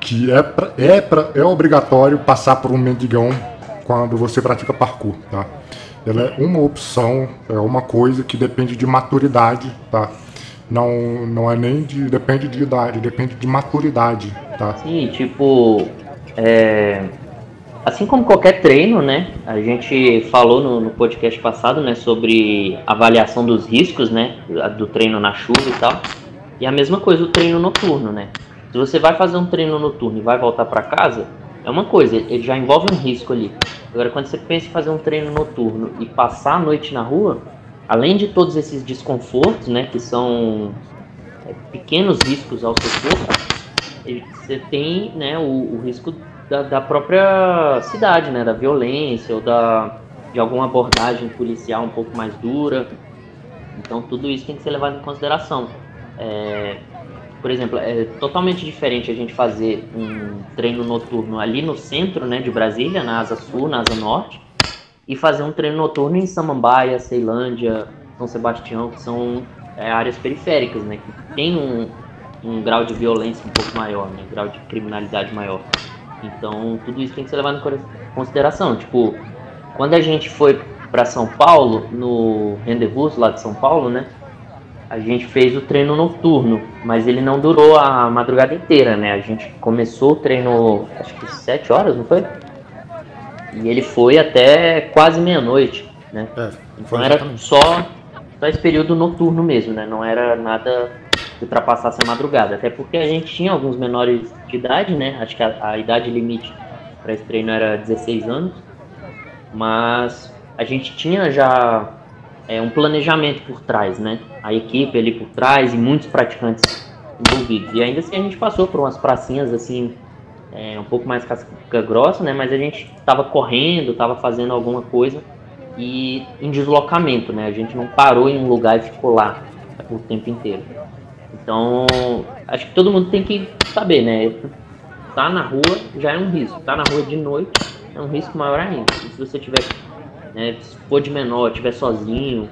que é, pra, é, pra, é obrigatório passar por um mendigão quando você pratica parkour, tá? Ela é uma opção, é uma coisa que depende de maturidade, tá? Não, não é nem de. depende de idade, depende de maturidade, tá? Sim, tipo, é, assim como qualquer treino, né? A gente falou no, no podcast passado, né, sobre avaliação dos riscos, né, do treino na chuva e tal. E a mesma coisa o treino noturno, né? Se você vai fazer um treino noturno e vai voltar para casa, é uma coisa, ele já envolve um risco ali. Agora, quando você pensa em fazer um treino noturno e passar a noite na rua, além de todos esses desconfortos, né, que são é, pequenos riscos ao seu corpo, você tem né, o, o risco da, da própria cidade, né, da violência ou da, de alguma abordagem policial um pouco mais dura. Então tudo isso tem que ser levado em consideração. É, por exemplo, é totalmente diferente a gente fazer um treino noturno ali no centro né, de Brasília, na Asa Sul, na Asa Norte, e fazer um treino noturno em Samambaia, Ceilândia, São Sebastião, que são é, áreas periféricas, né, que tem um, um grau de violência um pouco maior, né, grau de criminalidade maior. Então, tudo isso tem que ser levado em consideração. Tipo, quando a gente foi para São Paulo, no Rendezvous lá de São Paulo, né, a gente fez o treino noturno, mas ele não durou a madrugada inteira, né? A gente começou o treino, acho que 7 horas, não foi? E ele foi até quase meia-noite, né? É, Então era só, só esse período noturno mesmo, né? Não era nada ultrapassasse a madrugada. Até porque a gente tinha alguns menores de idade, né? Acho que a, a idade limite para esse treino era 16 anos. Mas a gente tinha já é, um planejamento por trás, né? A equipe ali por trás e muitos praticantes envolvidos. E ainda assim a gente passou por umas pracinhas assim, é, um pouco mais casca grossa, né? Mas a gente estava correndo, estava fazendo alguma coisa e em deslocamento, né? A gente não parou em um lugar e ficou lá o tempo inteiro. Então, acho que todo mundo tem que saber, né? Tá na rua já é um risco. Tá na rua de noite é um risco maior ainda. E se você tiver, né, se for de menor, estiver sozinho,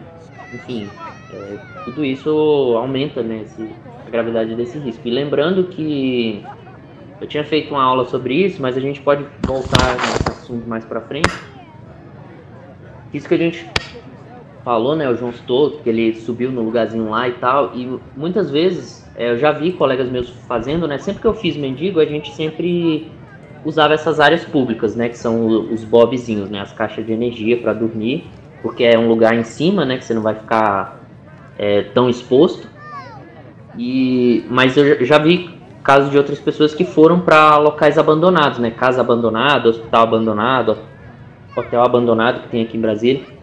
enfim, é, tudo isso aumenta, né, esse, a gravidade desse risco. E lembrando que eu tinha feito uma aula sobre isso, mas a gente pode voltar nesse assunto mais para frente. Isso que a gente falou, né, o João Stolto, que ele subiu no lugarzinho lá e tal, e muitas vezes é, eu já vi colegas meus fazendo, né, sempre que eu fiz mendigo, a gente sempre usava essas áreas públicas, né, que são os bobzinhos, né, as caixas de energia para dormir, porque é um lugar em cima, né, que você não vai ficar é, tão exposto. E mas eu já vi casos de outras pessoas que foram para locais abandonados, né, casa abandonada, hospital abandonado, hotel abandonado que tem aqui em Brasília.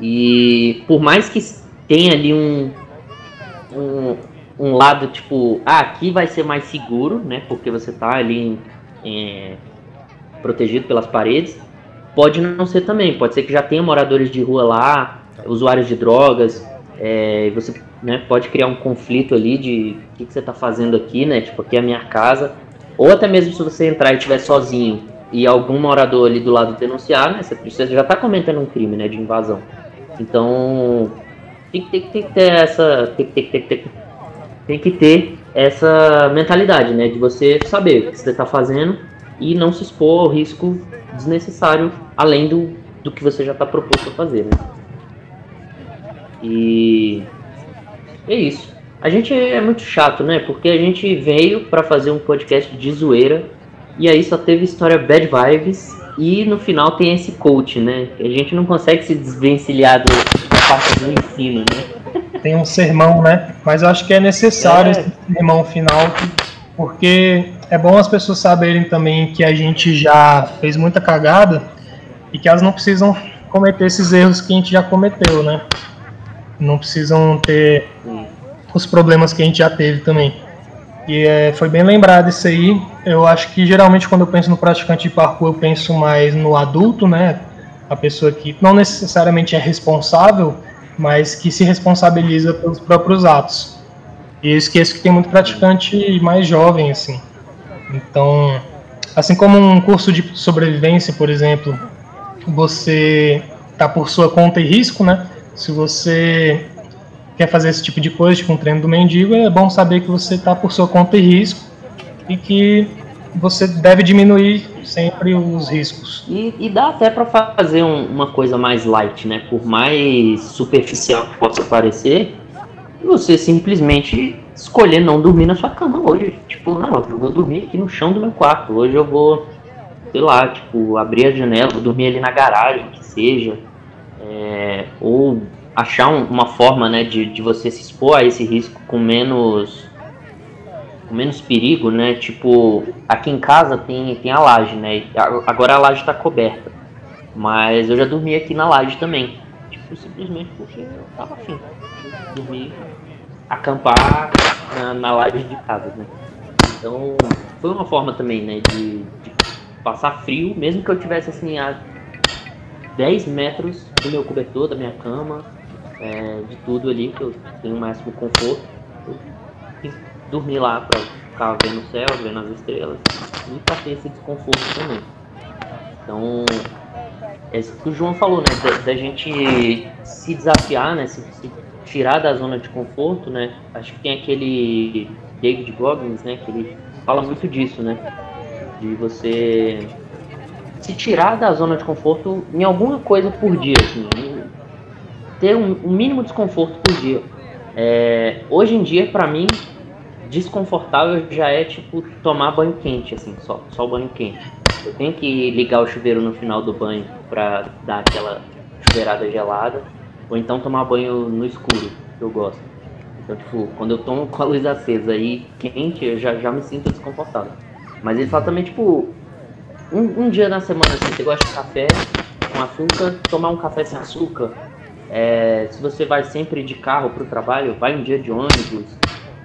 E por mais que tenha ali um, um, um lado tipo, ah, aqui vai ser mais seguro, né? Porque você tá ali é, protegido pelas paredes. Pode não ser também, pode ser que já tenha moradores de rua lá, usuários de drogas. É, você né, pode criar um conflito ali de o que, que você está fazendo aqui, né? Tipo, aqui é a minha casa. Ou até mesmo se você entrar e estiver sozinho e algum morador ali do lado denunciar, né? Você já está cometendo um crime, né? De invasão. Então tem que, tem que ter essa. Tem, tem, tem, tem, tem que ter essa mentalidade, né? De você saber o que você está fazendo e não se expor ao risco desnecessário além do, do que você já está proposto a fazer, né? E é isso. A gente é muito chato, né? Porque a gente veio para fazer um podcast de zoeira e aí só teve história bad vibes e no final tem esse coach, né? A gente não consegue se desvencilhar do, da parte do ensino, né? Tem um sermão, né? Mas eu acho que é necessário É. esse sermão final, porque é bom as pessoas saberem também que a gente já fez muita cagada e que elas não precisam cometer esses erros que a gente já cometeu, né? Não precisam ter os problemas que a gente já teve também. E é, foi bem lembrado isso aí. Eu acho que geralmente quando eu penso no praticante de parkour, eu penso mais no adulto, né? A pessoa que não necessariamente é responsável, mas que se responsabiliza pelos próprios atos. E eu esqueço que tem muito praticante mais jovem, assim. Então, assim como um curso de sobrevivência, por exemplo, você tá por sua conta e risco, né? Se você quer fazer esse tipo de coisa, tipo um treino do mendigo, é bom saber que você está por sua conta e risco e que você deve diminuir sempre os riscos. E, e dá até para fazer um- uma coisa mais light, né? Por mais superficial que possa parecer, você simplesmente escolher não dormir na sua cama hoje. Tipo, não, eu vou dormir aqui no chão do meu quarto. Hoje eu vou, sei lá, tipo, abrir a janela, vou dormir ali na garagem, que seja. É, ou achar um- uma forma, né, de, de você se expor a esse risco com menos com menos perigo, né? Tipo, aqui em casa tem, tem a laje, né? Agora a laje tá coberta. Mas eu já dormi aqui na laje também. Tipo, simplesmente porque eu tava afim. Dormir, acampar na, na laje de casa, né? Então, foi uma forma também, né? De, de passar frio, mesmo que eu tivesse assim a 10 metros do meu cobertor, da minha cama, é, de tudo ali, que eu tenho o máximo conforto. Eu quis dormir lá pra ficar vendo o céu, vendo as estrelas e pra ter esse desconforto também. Então, é isso que o João falou, né? Da, da gente se desafiar, né? Se, se tirar da zona de conforto, né? Acho que tem aquele David Goggins, né? Que ele fala muito disso, né? De você se tirar da zona de conforto em alguma coisa por dia, assim. Ter um, um mínimo desconforto por dia. É, hoje em dia, pra mim, desconfortável já é tipo tomar banho quente, assim, só, só banho quente. Eu tenho que ligar o chuveiro no final do banho pra dar aquela chuveirada gelada, ou então tomar banho no escuro, que eu gosto. Então, tipo, quando eu tomo com a luz acesa e quente, eu já, já me sinto desconfortável. Mas ele fala também, tipo, um, um dia na semana, assim, você gosta de café com açúcar, tomar um café sem açúcar. É, se você vai sempre de carro para o trabalho, vai um dia de ônibus.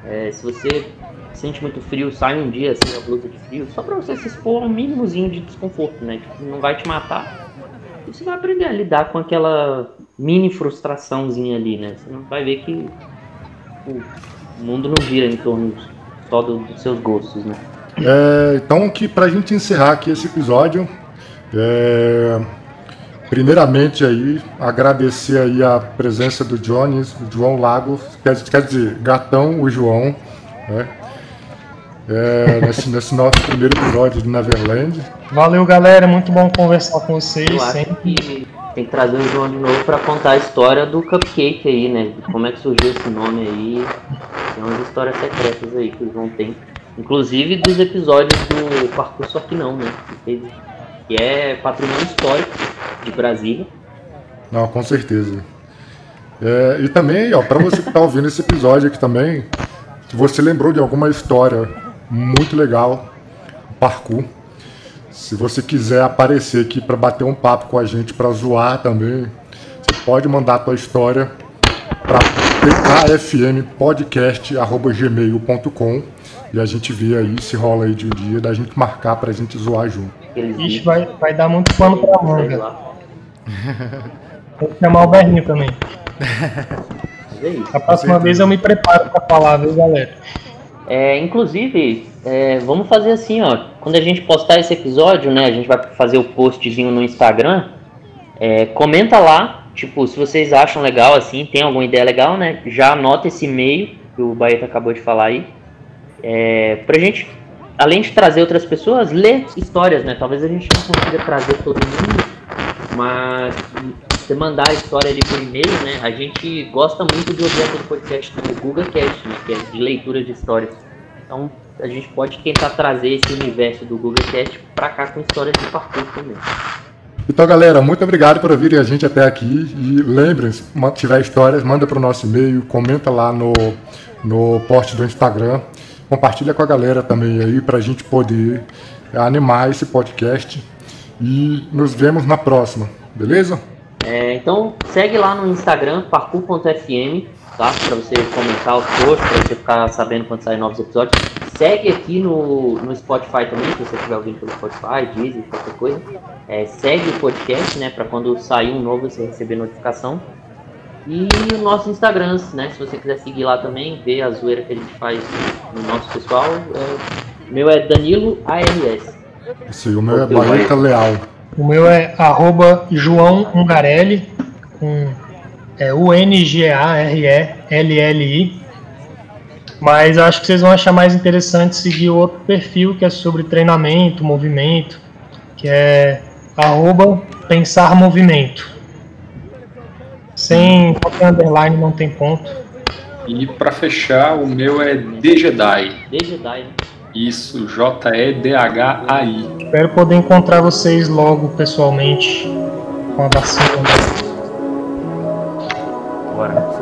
É, se você sente muito frio, sai um dia sem a blusa de frio, só para você se expor a um mínimozinho de desconforto, né? Que não vai te matar. E você vai aprender a lidar com aquela mini frustraçãozinha ali, né? Você vai ver que o mundo não gira em torno só do, dos seus gostos, né? É, então, que pra gente encerrar aqui esse episódio, é, primeiramente aí agradecer aí a presença do Jones, do João Lago, quer, quer dizer, Gatão, o João, né? É, nesse, nesse nosso primeiro episódio do Neverland. Valeu, galera. Muito bom conversar com vocês. Eu acho Sempre. que tem que trazer o João de novo pra contar a história do cupcake aí, né? Como é que surgiu esse nome aí. Tem umas histórias secretas aí que o João tem. Inclusive dos episódios do Parkour Só Que Não, né? Que, teve- que é patrimônio histórico de Brasília. Não, com certeza. É, e também, ó, para você que está ouvindo esse episódio aqui também, se você lembrou de alguma história muito legal, parkour, se você quiser aparecer aqui para bater um papo com a gente, para zoar também, você pode mandar a tua história para pkfmpodcast.gmail.com e a gente vê aí se rola aí de um dia da gente marcar pra gente zoar junto. Aqueles Ixi, vai, vai dar muito pano pra manga. Tem que chamar o Berninho também. É isso. A próxima vez eu me preparo pra falar, viu, galera? É, inclusive, é, vamos fazer assim, ó. Quando a gente postar esse episódio, né? A gente vai fazer o postzinho no Instagram. É, comenta lá, tipo, se vocês acham legal, assim, tem alguma ideia legal, né? Já anota esse e-mail que o Baeta acabou de falar aí. É, pra gente, além de trazer outras pessoas, ler histórias, né? Talvez a gente não consiga trazer todo mundo, mas você mandar a história ali por e-mail, né? A gente gosta muito de ouvir aquele podcast do GugaCast, né? Que é de leitura de histórias. Então a gente pode tentar trazer esse universo do GugaCast pra cá com histórias de parkour também. Então, galera, muito obrigado por ouvirem a gente até aqui. E lembrem-se, se tiver histórias, manda para o nosso e-mail, comenta lá no, no post do Instagram. Compartilha com a galera também aí para a gente poder animar esse podcast. E nos vemos na próxima, beleza? É, então segue lá no Instagram, parkour.fm, tá? Pra você comentar os posts, pra você ficar sabendo quando saem novos episódios. Segue aqui no, no Spotify também, se você estiver ouvindo pelo Spotify, Deezer, qualquer coisa. É, segue o podcast, né? Pra quando sair um novo você receber notificação. E o nosso Instagram, né? Se você quiser seguir lá também, ver a zoeira que a gente faz no nosso pessoal. É, meu é Danilo ARS. Isso aí, o meu é. Baeta Leal. O meu é arroba João Ungarelli, com é, U-N-G-A-R-E-L-L-I. Mas acho que vocês vão achar mais interessante seguir o outro perfil que é sobre treinamento, movimento, que é arroba Pensar Movimento. Sem qualquer underline, não tem ponto. E pra fechar, o meu é DJDai. The Jedi, né? Isso, J-E-D-H-A-I. Espero poder encontrar vocês logo pessoalmente com a vacina. Bora.